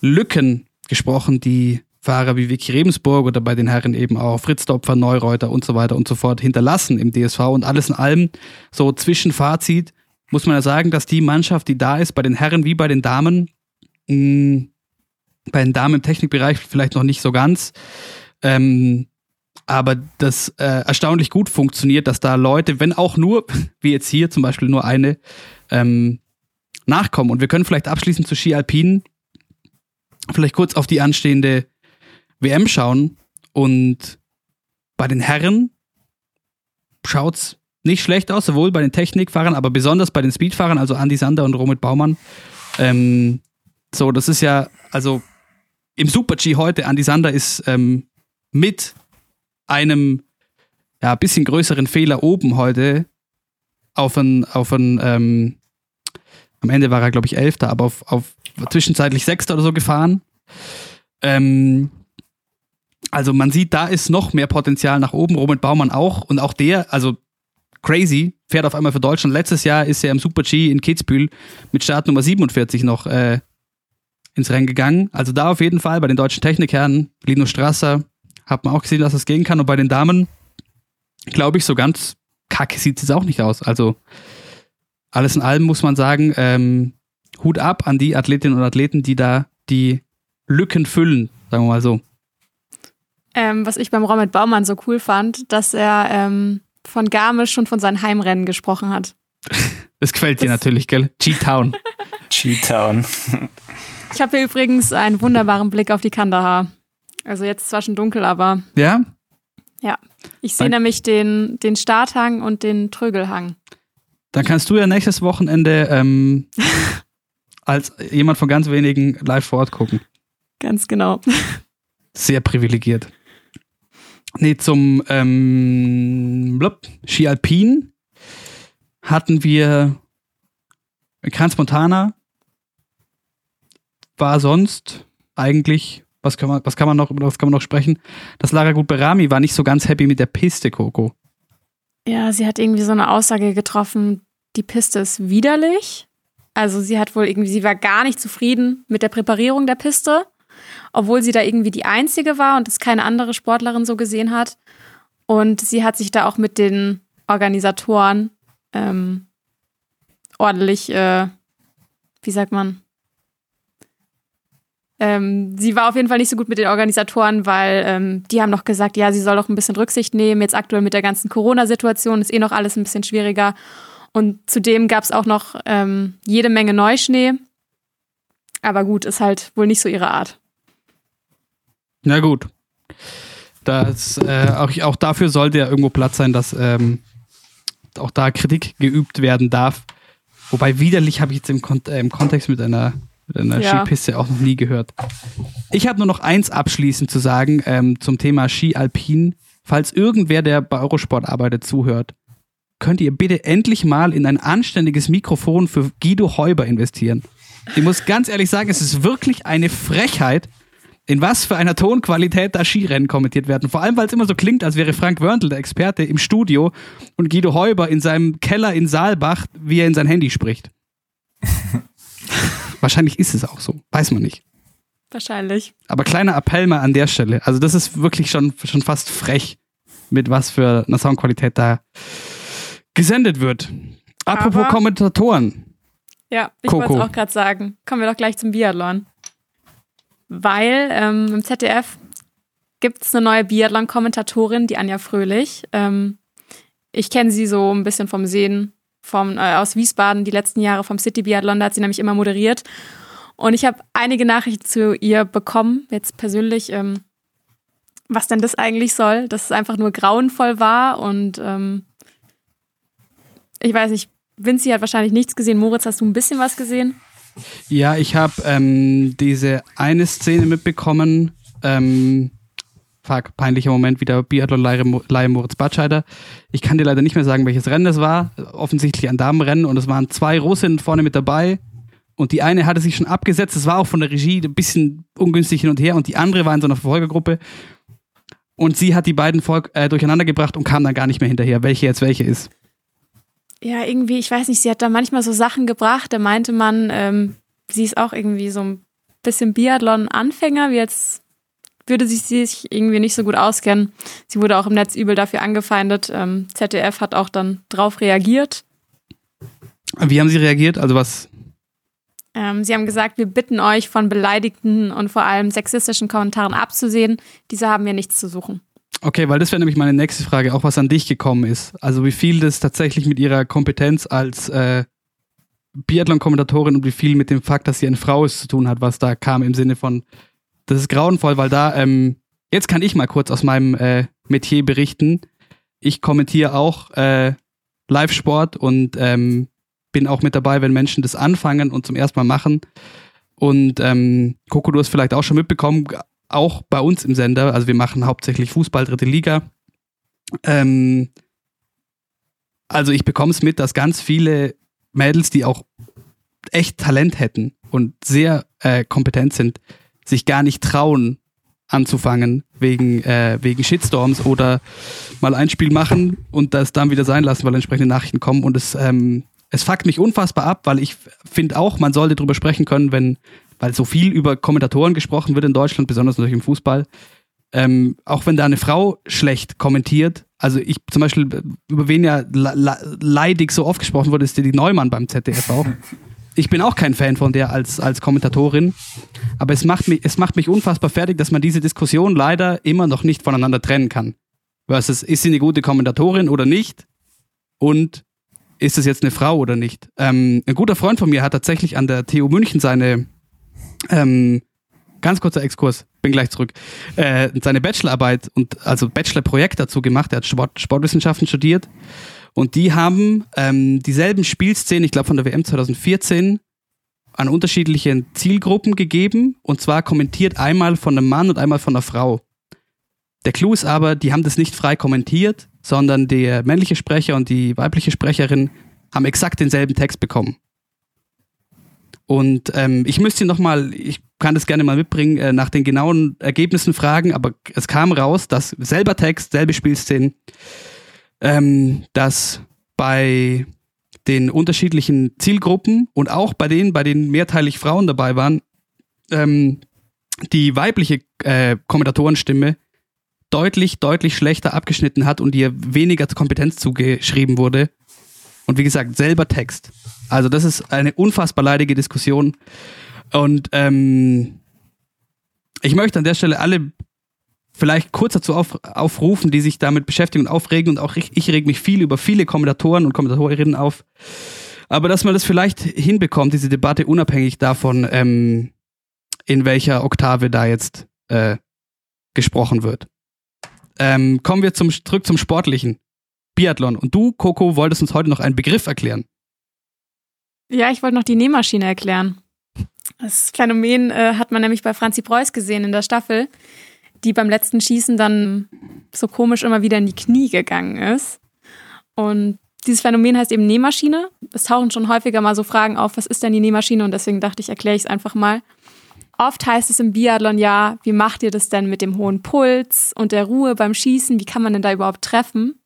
Lücken gesprochen, die Fahrer wie Vicky Rebensburg oder bei den Herren eben auch Fritz Dopfer, Neureuter und so weiter und so fort hinterlassen im DSV und alles in allem so Zwischenfazit muss man ja sagen, dass die Mannschaft, die da ist, bei den Herren wie bei den Damen, mh, bei den Damen im Technikbereich vielleicht noch nicht so ganz, ähm, aber das äh, erstaunlich gut funktioniert, dass da Leute, wenn auch nur, wie jetzt hier zum Beispiel nur eine, ähm, nachkommen. Und wir können vielleicht abschließend zu Ski Alpinen vielleicht kurz auf die anstehende WM schauen. Und bei den Herren schaut's nicht schlecht aus, sowohl bei den Technikfahrern, aber besonders bei den Speedfahrern, also Andy Sander und Romit Baumann. Ähm, so, das ist ja, also im Super-G heute, Andy Sander ist ähm, mit einem ja, bisschen größeren Fehler oben heute auf ein, auf ein ähm, am Ende war er, glaube ich, Elfter, aber auf, auf zwischenzeitlich Sechster oder so gefahren. Ähm, also man sieht, da ist noch mehr Potenzial nach oben. Robert Baumann auch. Und auch der, also crazy, fährt auf einmal für Deutschland. Letztes Jahr ist er im Super G in Kitzbühel mit Startnummer 47 noch äh, ins Rennen gegangen. Also da auf jeden Fall bei den deutschen Technikherren, Lino Strasser, hat man auch gesehen, dass es gehen kann. Und bei den Damen, glaube ich, so ganz kacke sieht es auch nicht aus. Also alles in allem muss man sagen, ähm, Hut ab an die Athletinnen und Athleten, die da die Lücken füllen, sagen wir mal so. Ähm, was ich beim Robert Baumann so cool fand, dass er ähm, von Garmisch schon von seinen Heimrennen gesprochen hat. Das gefällt dir Das- natürlich, gell? G-Town. Cheatown. Ich habe hier übrigens einen wunderbaren Blick auf die Kandahar. Also jetzt zwar schon dunkel, aber Ja? ich sehe nämlich den, den Starthang und den Trögelhang. Dann kannst du ja nächstes Wochenende ähm, als jemand von ganz wenigen live vor Ort gucken. Ganz genau. Sehr privilegiert. Nee, zum ähm, blub, Ski Alpin hatten wir Kranz Montana. War sonst eigentlich, was kann man, was kann man noch, über was kann man noch sprechen? Das Lara Gut Berami war nicht so ganz happy mit der Piste, Coco. Ja, sie hat irgendwie so eine Aussage getroffen, die Piste ist widerlich. Also sie hat wohl irgendwie, sie war gar nicht zufrieden mit der Präparierung der Piste, obwohl sie da irgendwie die Einzige war und es keine andere Sportlerin so gesehen hat. Und sie hat sich da auch mit den Organisatoren ähm, ordentlich, äh, wie sagt man? Ähm, sie war auf jeden Fall nicht so gut mit den Organisatoren, weil ähm, die haben noch gesagt, ja, sie soll doch ein bisschen Rücksicht nehmen. Jetzt aktuell mit der ganzen Corona-Situation ist eh noch alles ein bisschen schwieriger. Und zudem gab es auch noch ähm, jede Menge Neuschnee. Aber gut, ist halt wohl nicht so ihre Art. Na gut. Das, äh, auch, auch dafür sollte ja irgendwo Platz sein, dass ähm, auch da Kritik geübt werden darf. Wobei widerlich habe ich jetzt im, Kon äh, im Kontext mit einer, mit einer ja. Skipiste auch noch nie gehört. Ich habe nur noch eins abschließend zu sagen ähm, zum Thema Ski Alpin. Falls irgendwer, der bei Eurosport arbeitet, zuhört, könnt ihr bitte endlich mal in ein anständiges Mikrofon für Guido Heuber investieren. Ich muss ganz ehrlich sagen, es ist wirklich eine Frechheit, in was für einer Tonqualität da Skirennen kommentiert werden. Vor allem, weil es immer so klingt, als wäre Frank Wörntl der Experte im Studio und Guido Heuber in seinem Keller in Saalbach, wie er in sein Handy spricht. Wahrscheinlich ist es auch so. Weiß man nicht. Wahrscheinlich. Aber kleiner Appell mal an der Stelle. Also, das ist wirklich schon, schon fast frech, mit was für einer Soundqualität da gesendet wird. Apropos Aber, Kommentatoren. Ja, ich wollte es auch gerade sagen. Kommen wir doch gleich zum Biathlon weil ähm, im ZDF gibt es eine neue Biathlon-Kommentatorin, die Anja Fröhlich. Ähm, ich kenne sie so ein bisschen vom Sehen vom, äh, aus Wiesbaden, die letzten Jahre vom City Biathlon, da hat sie nämlich immer moderiert. Und ich habe einige Nachrichten zu ihr bekommen, jetzt persönlich, ähm, was denn das eigentlich soll, dass es einfach nur grauenvoll war und ähm, ich weiß nicht, Vinci hat wahrscheinlich nichts gesehen. Moritz, hast du ein bisschen was gesehen? Ja, ich habe ähm, diese eine Szene mitbekommen. Ähm, fuck, peinlicher Moment wieder Biathlon-Leihe Moritz Batscheider. Ich kann dir leider nicht mehr sagen, welches Rennen das war. Offensichtlich ein Damenrennen und es waren zwei Russinnen vorne mit dabei. Und die eine hatte sich schon abgesetzt. Das war auch von der Regie ein bisschen ungünstig hin und her. Und die andere war in so einer Verfolgergruppe. Und sie hat die beiden Volk, äh, durcheinander gebracht und kam dann gar nicht mehr hinterher, welche jetzt welche ist ja, irgendwie, ich weiß nicht, sie hat da manchmal so Sachen gebracht, da meinte man, ähm, sie ist auch irgendwie so ein bisschen Biathlon-Anfänger, wie jetzt würde sie sich irgendwie nicht so gut auskennen. Sie wurde auch im Netz übel dafür angefeindet. Ähm, ZDF hat auch dann drauf reagiert. Wie haben Sie reagiert? Also was? Ähm, sie haben gesagt, wir bitten euch von beleidigten und vor allem sexistischen Kommentaren abzusehen. Diese haben wir nichts zu suchen. Okay, weil das wäre nämlich meine nächste Frage, auch was an dich gekommen ist. Also wie viel das tatsächlich mit ihrer Kompetenz als äh, Biathlon-Kommentatorin und wie viel mit dem Fakt, dass sie eine Frau ist, zu tun hat, was da kam im Sinne von, das ist grauenvoll, weil da, ähm, jetzt kann ich mal kurz aus meinem äh, Metier berichten. Ich kommentiere auch äh, Live-Sport und ähm, bin auch mit dabei, wenn Menschen das anfangen und zum ersten Mal machen. Und ähm, Coco, du hast vielleicht auch schon mitbekommen, auch bei uns im Sender, also wir machen hauptsächlich Fußball, dritte Liga. Ähm, also ich bekomme es mit, dass ganz viele Mädels, die auch echt Talent hätten und sehr äh, kompetent sind, sich gar nicht trauen anzufangen wegen, äh, wegen Shitstorms oder mal ein Spiel machen und das dann wieder sein lassen, weil entsprechende Nachrichten kommen und es, ähm, es fuckt mich unfassbar ab, weil ich finde auch, man sollte darüber sprechen können, wenn weil so viel über Kommentatoren gesprochen wird in Deutschland, besonders natürlich im Fußball. Ähm, auch wenn da eine Frau schlecht kommentiert, also ich zum Beispiel, über wen ja leidig so oft gesprochen wurde, ist die Neumann beim ZDF auch. Ich bin auch kein Fan von der als, als Kommentatorin, aber es macht, mich, es macht mich unfassbar fertig, dass man diese Diskussion leider immer noch nicht voneinander trennen kann. Versus, ist sie eine gute Kommentatorin oder nicht? Und ist es jetzt eine Frau oder nicht? Ähm, ein guter Freund von mir hat tatsächlich an der TU München seine ähm, ganz kurzer Exkurs, bin gleich zurück, äh, seine Bachelorarbeit und also Bachelorprojekt dazu gemacht. Er hat Sport, Sportwissenschaften studiert und die haben ähm, dieselben Spielszenen, ich glaube von der WM 2014, an unterschiedlichen Zielgruppen gegeben und zwar kommentiert einmal von einem Mann und einmal von einer Frau. Der Clou ist aber, die haben das nicht frei kommentiert, sondern der männliche Sprecher und die weibliche Sprecherin haben exakt denselben Text bekommen. Und ähm, ich müsste nochmal, ich kann das gerne mal mitbringen, äh, nach den genauen Ergebnissen fragen, aber es kam raus, dass selber Text, selbe Spielszenen, ähm, dass bei den unterschiedlichen Zielgruppen und auch bei denen, bei denen mehrteilig Frauen dabei waren, ähm, die weibliche äh, Kommentatorenstimme deutlich, deutlich schlechter abgeschnitten hat und ihr weniger Kompetenz zugeschrieben wurde und wie gesagt, selber Text. Also das ist eine unfassbar leidige Diskussion. Und ähm, ich möchte an der Stelle alle vielleicht kurz dazu auf, aufrufen, die sich damit beschäftigen und aufregen. Und auch ich, ich reg mich viel über viele Kommentatoren und Kommentatorinnen auf. Aber dass man das vielleicht hinbekommt, diese Debatte unabhängig davon, ähm, in welcher Oktave da jetzt äh, gesprochen wird. Ähm, kommen wir zum, zurück zum Sportlichen. Biathlon. Und du, Coco, wolltest uns heute noch einen Begriff erklären. Ja, ich wollte noch die Nähmaschine erklären. Das Phänomen äh, hat man nämlich bei Franzi Preuß gesehen in der Staffel, die beim letzten Schießen dann so komisch immer wieder in die Knie gegangen ist. Und dieses Phänomen heißt eben Nähmaschine. Es tauchen schon häufiger mal so Fragen auf, was ist denn die Nähmaschine? Und deswegen dachte ich, erkläre ich es einfach mal. Oft heißt es im Biathlon ja, wie macht ihr das denn mit dem hohen Puls und der Ruhe beim Schießen? Wie kann man denn da überhaupt treffen?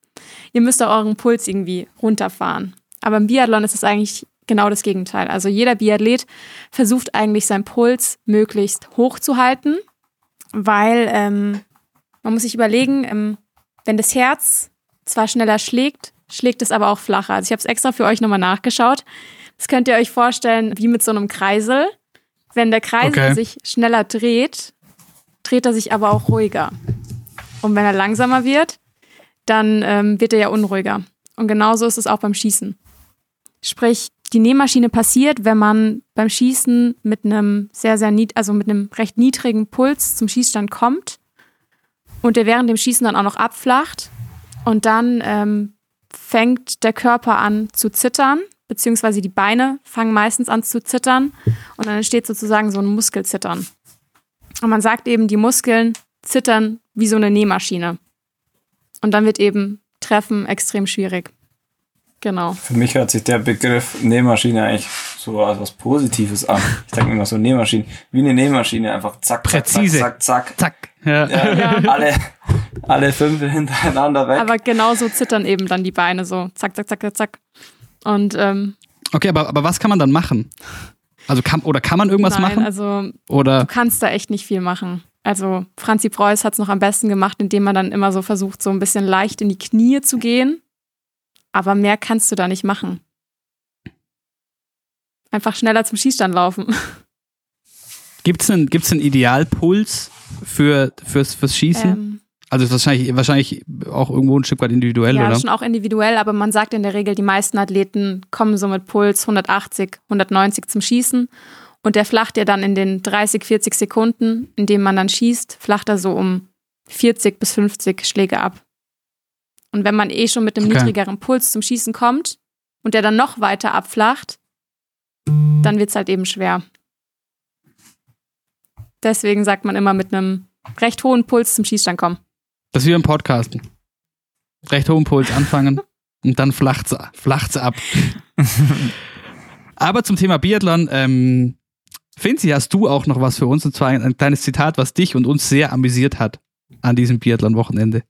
Ihr müsst auch euren Puls irgendwie runterfahren. Aber im Biathlon ist es eigentlich genau das Gegenteil. Also jeder Biathlet versucht eigentlich seinen Puls möglichst hoch zu halten, weil ähm, man muss sich überlegen, ähm, wenn das Herz zwar schneller schlägt, schlägt es aber auch flacher. Also ich habe es extra für euch nochmal nachgeschaut. Das könnt ihr euch vorstellen wie mit so einem Kreisel. Wenn der Kreisel okay. sich schneller dreht, dreht er sich aber auch ruhiger. Und wenn er langsamer wird, dann ähm, wird er ja unruhiger. Und genauso ist es auch beim Schießen. Sprich, die Nähmaschine passiert, wenn man beim Schießen mit einem sehr, sehr nied also mit einem recht niedrigen Puls zum Schießstand kommt und der während dem Schießen dann auch noch abflacht und dann ähm, fängt der Körper an zu zittern, beziehungsweise die Beine fangen meistens an zu zittern und dann entsteht sozusagen so ein Muskelzittern. Und man sagt eben, die Muskeln zittern wie so eine Nähmaschine. Und dann wird eben Treffen extrem schwierig. Genau. Für mich hört sich der Begriff Nähmaschine eigentlich so als was Positives an. Ich denke immer so Nähmaschine, wie eine Nähmaschine, einfach zack, Präzise. zack, zack, zack. zack. Ja. Ja, ja. Alle, alle fünf hintereinander weg. Aber genauso zittern eben dann die Beine so, zack, zack, zack, zack, zack. Und ähm, okay, aber, aber was kann man dann machen? Also kann oder kann man irgendwas nein, machen? Also oder? du kannst da echt nicht viel machen. Also Franzi Preuß hat es noch am besten gemacht, indem man dann immer so versucht, so ein bisschen leicht in die Knie zu gehen aber mehr kannst du da nicht machen. Einfach schneller zum Schießstand laufen. Gibt es einen, gibt's einen Idealpuls für, fürs, fürs Schießen? Ähm, also wahrscheinlich, wahrscheinlich auch irgendwo ein Stück weit individuell, ja, oder? Ja, schon auch individuell, aber man sagt in der Regel, die meisten Athleten kommen so mit Puls 180, 190 zum Schießen und der flacht ja dann in den 30, 40 Sekunden, in denen man dann schießt, flacht er so um 40 bis 50 Schläge ab. Und wenn man eh schon mit einem okay. niedrigeren Puls zum Schießen kommt und der dann noch weiter abflacht, dann wird es halt eben schwer. Deswegen sagt man immer mit einem recht hohen Puls zum Schießstand kommen. Das ist wie im Podcasten. Recht hohen Puls anfangen und dann flacht's, flacht's ab. Aber zum Thema Biathlon, ähm, Finzi, hast du auch noch was für uns? Und zwar ein, ein kleines Zitat, was dich und uns sehr amüsiert hat an diesem Biathlon-Wochenende.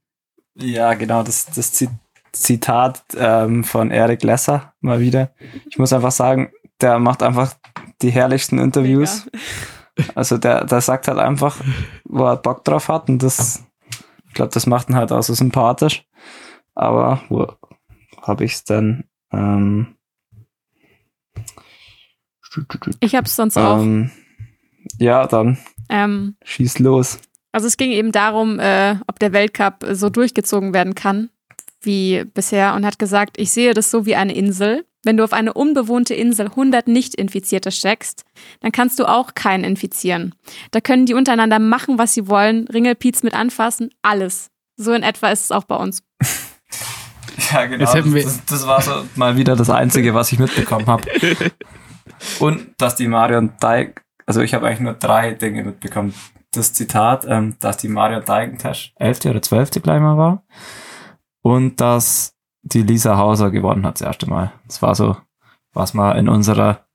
Ja, genau, das, das Zitat ähm, von Eric Lesser mal wieder. Ich muss einfach sagen, der macht einfach die herrlichsten Interviews. Mega. Also der, der sagt halt einfach, wo er Bock drauf hat und das, ich glaube, das macht ihn halt auch so sympathisch. Aber wo habe ich es denn? Ähm, ich habe es sonst ähm, auch. Ja, dann ähm, schieß los. Also es ging eben darum, äh, ob der Weltcup so durchgezogen werden kann wie bisher und hat gesagt, ich sehe das so wie eine Insel. Wenn du auf eine unbewohnte Insel 100 Nicht-Infizierte steckst, dann kannst du auch keinen infizieren. Da können die untereinander machen, was sie wollen, Ringelpiez mit anfassen, alles. So in etwa ist es auch bei uns. Ja, genau. Das, das, war so mal wieder das Einzige, was ich mitbekommen habe. Und dass die Marion Dijk, also ich habe eigentlich nur drei Dinge mitbekommen das Zitat, ähm, dass die Maria Deigentesch 11. oder 12. gleich mal war und dass die Lisa Hauser gewonnen hat das erste Mal. Das war so, was mal in unserer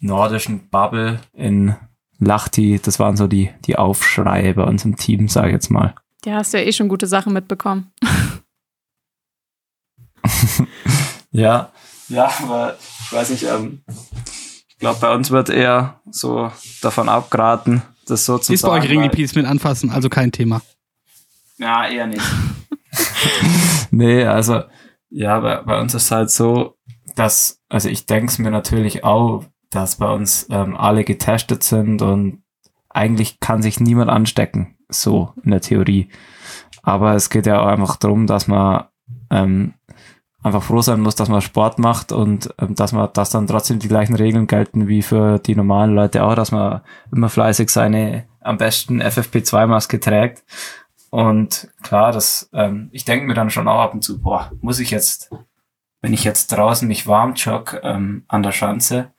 nordischen Bubble in Lachti, das waren so die, die Aufschreie bei uns im Team, sag ich jetzt mal. Ja, hast du ja eh schon gute Sachen mitbekommen. ja, ja, aber ich weiß nicht, ähm, ich glaube, bei uns wird eher so davon abgeraten, das so zu Ist sagen. bei euch Ringelpiece mit anfassen, also kein Thema. Ja, eher nicht. nee, also, ja, bei, bei uns ist halt so, dass, also ich denke es mir natürlich auch, dass bei uns ähm, alle getestet sind und eigentlich kann sich niemand anstecken. so in der Theorie. Aber es geht ja auch einfach darum, dass man ähm, einfach froh sein muss, dass man Sport macht und ähm, dass man, dass dann trotzdem die gleichen Regeln gelten wie für die normalen Leute auch, dass man immer fleißig seine am besten FFP2-Maske trägt. Und klar, das, ähm, ich denke mir dann schon auch ab und zu, boah, muss ich jetzt, wenn ich jetzt draußen mich warm jogge ähm, an der Schanze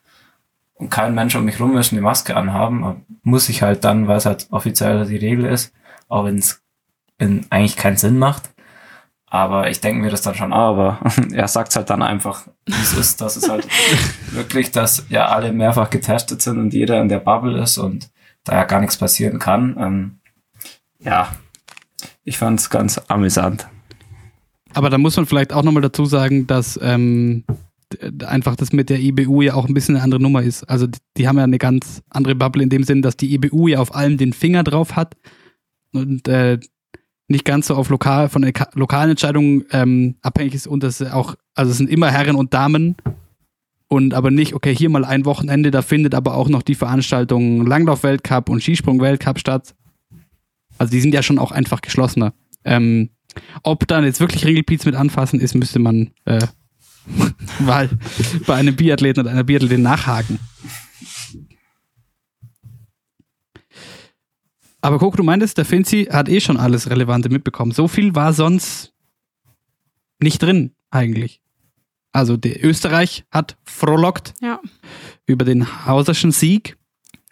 und kein Mensch um mich rum ist und die Maske anhaben, muss ich halt dann, weil es halt offiziell die Regel ist, auch wenn es eigentlich keinen Sinn macht, aber ich denke mir das dann schon, aber er sagt halt dann einfach, wie es ist, dass es halt wirklich, dass ja alle mehrfach getestet sind und jeder in der Bubble ist und da ja gar nichts passieren kann. Ähm, ja, ich fand es ganz amüsant. Aber da muss man vielleicht auch nochmal dazu sagen, dass ähm, einfach das mit der IBU ja auch ein bisschen eine andere Nummer ist. Also die, die haben ja eine ganz andere Bubble in dem Sinn, dass die IBU ja auf allem den Finger drauf hat und äh, nicht ganz so auf lokal, von der lokalen Entscheidungen ähm, abhängig ist und das auch, also es sind immer Herren und Damen und aber nicht, okay, hier mal ein Wochenende, da findet aber auch noch die Veranstaltung Langlauf-Weltcup und Skisprung-Weltcup statt. Also die sind ja schon auch einfach geschlossener. Ähm, ob dann jetzt wirklich Regelpiez mit anfassen ist, müsste man äh, mal bei einem Biathleten oder einer Biathletin nachhaken. Aber guck, du meintest, der Finzi hat eh schon alles Relevante mitbekommen. So viel war sonst nicht drin, eigentlich. Also der Österreich hat frohlockt ja. über den Hauserschen Sieg.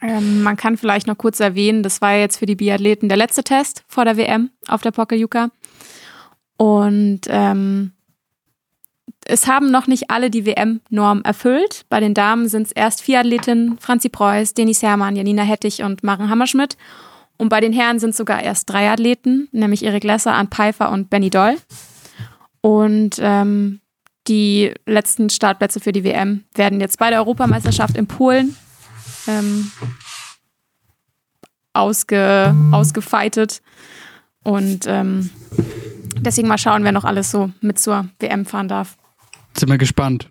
Ähm, man kann vielleicht noch kurz erwähnen, das war jetzt für die Biathleten der letzte Test vor der WM auf der Pokeljuka. Und ähm, es haben noch nicht alle die WM-Norm erfüllt. Bei den Damen sind es erst vier Athletinnen, Franzi Preuß, Denis Hermann, Janina Hettich und Maren Hammerschmidt. Und bei den Herren sind sogar erst drei Athleten, nämlich Erik Lesser, Ann Pfeiffer und Benny Doll. Und ähm, die letzten Startplätze für die WM werden jetzt bei der Europameisterschaft in Polen ähm, ausge, ausgefeitet. Und ähm, deswegen mal schauen, wer noch alles so mit zur WM fahren darf. Sind wir gespannt.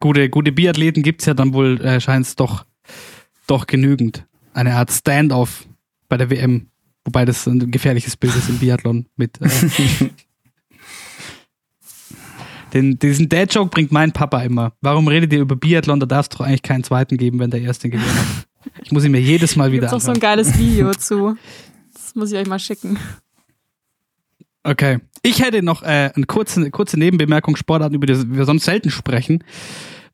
Gute, gute Biathleten gibt es ja dann wohl, äh, scheint es doch, doch genügend. Eine Art Standoff bei der WM. Wobei das ein gefährliches Bild ist im Biathlon mit. Äh, den, diesen Dad-Joke bringt mein Papa immer. Warum redet ihr über Biathlon? Da darf es doch eigentlich keinen zweiten geben, wenn der erste gewinnt. Ich muss ihn mir jedes Mal wieder anschauen. doch so ein geiles Video zu. Das muss ich euch mal schicken. Okay. Ich hätte noch äh, eine kurze, kurze Nebenbemerkung, Sportarten, über die wir sonst selten sprechen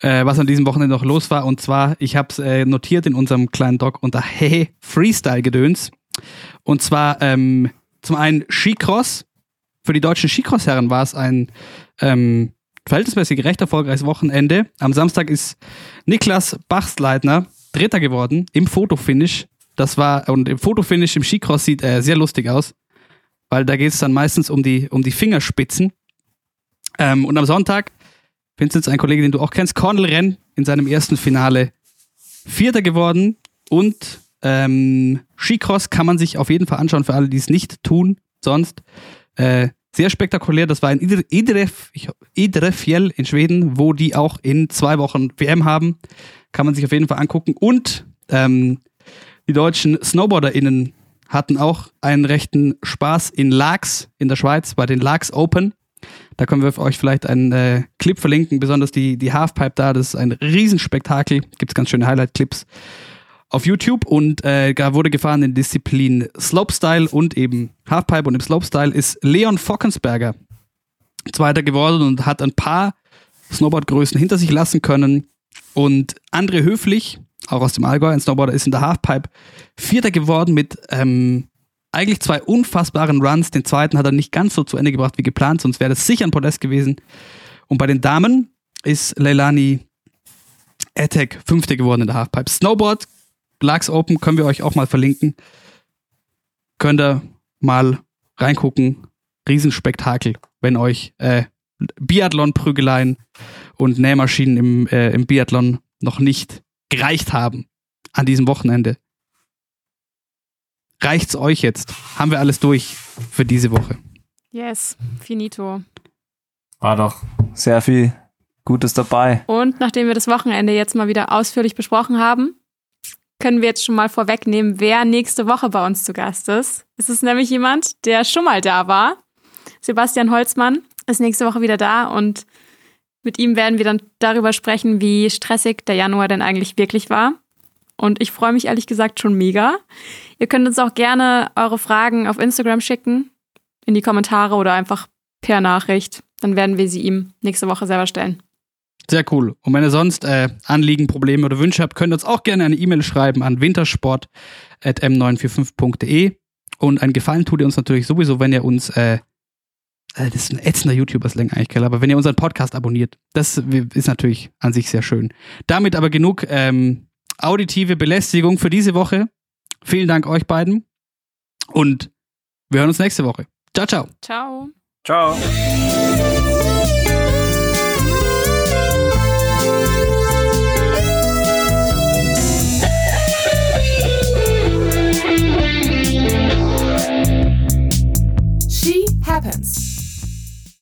äh, was an diesem Wochenende noch los war. Und zwar, ich habe es äh, notiert in unserem kleinen Doc unter Hey Freestyle-Gedöns. Und zwar ähm, zum einen Skicross. Für die deutschen Skicross-Herren war es ein ähm, verhältnismäßig recht erfolgreiches Wochenende. Am Samstag ist Niklas Bachsleitner Dritter geworden im Fotofinish. Das war, und im Fotofinish im Skicross sieht äh, sehr lustig aus, weil da geht es dann meistens um die, um die Fingerspitzen. Ähm, und am Sonntag Vincent, ein Kollege, den du auch kennst, Cornel Renn in seinem ersten Finale Vierter geworden und ähm, Skicross kann man sich auf jeden Fall anschauen für alle, die es nicht tun. Sonst äh, sehr spektakulär. Das war in Idrefjell in Schweden, wo die auch in zwei Wochen WM haben. Kann man sich auf jeden Fall angucken. Und ähm, die deutschen SnowboarderInnen hatten auch einen rechten Spaß in Laax in der Schweiz bei den Laax Open. Da können wir euch vielleicht einen äh, Clip verlinken, besonders die, die Halfpipe da. Das ist ein Riesenspektakel. Gibt es ganz schöne Highlight-Clips auf YouTube und äh, da wurde gefahren in Disziplin Slopestyle und eben Halfpipe und im Slopestyle ist Leon Fockensberger Zweiter geworden und hat ein paar Snowboardgrößen hinter sich lassen können. Und André Höflich, auch aus dem Allgäu, ein Snowboarder, ist in der Halfpipe Vierter geworden mit ähm, eigentlich zwei unfassbaren Runs. Den zweiten hat er nicht ganz so zu Ende gebracht wie geplant, sonst wäre das sicher ein Podest gewesen. Und bei den Damen ist Leilani Attack Fünfte geworden in der Halfpipe. Snowboard, Lux Open können wir euch auch mal verlinken. Könnt ihr mal reingucken. Riesenspektakel, wenn euch äh, Biathlon-Prügeleien und Nähmaschinen im, äh, im Biathlon noch nicht gereicht haben an diesem Wochenende reicht's euch jetzt? Haben wir alles durch für diese Woche? Yes, finito. War doch sehr viel Gutes dabei. Und nachdem wir das Wochenende jetzt mal wieder ausführlich besprochen haben, können wir jetzt schon mal vorwegnehmen, wer nächste Woche bei uns zu Gast ist. Es ist nämlich jemand, der schon mal da war. Sebastian Holzmann ist nächste Woche wieder da und mit ihm werden wir dann darüber sprechen, wie stressig der Januar denn eigentlich wirklich war. Und ich freue mich ehrlich gesagt schon mega. Ihr könnt uns auch gerne eure Fragen auf Instagram schicken, in die Kommentare oder einfach per Nachricht. Dann werden wir sie ihm nächste Woche selber stellen. Sehr cool. Und wenn ihr sonst äh, Anliegen, Probleme oder Wünsche habt, könnt ihr uns auch gerne eine E-Mail schreiben an wintersport.m945.de. Und einen Gefallen tut ihr uns natürlich sowieso, wenn ihr uns, äh, äh das ist ein ätzender YouTuber-Slang eigentlich, Keller, aber wenn ihr unseren Podcast abonniert. Das ist natürlich an sich sehr schön. Damit aber genug ähm, auditive Belästigung für diese Woche. Vielen Dank euch beiden. Und wir hören uns nächste Woche. Ciao, ciao. Ciao. Ciao. She happens.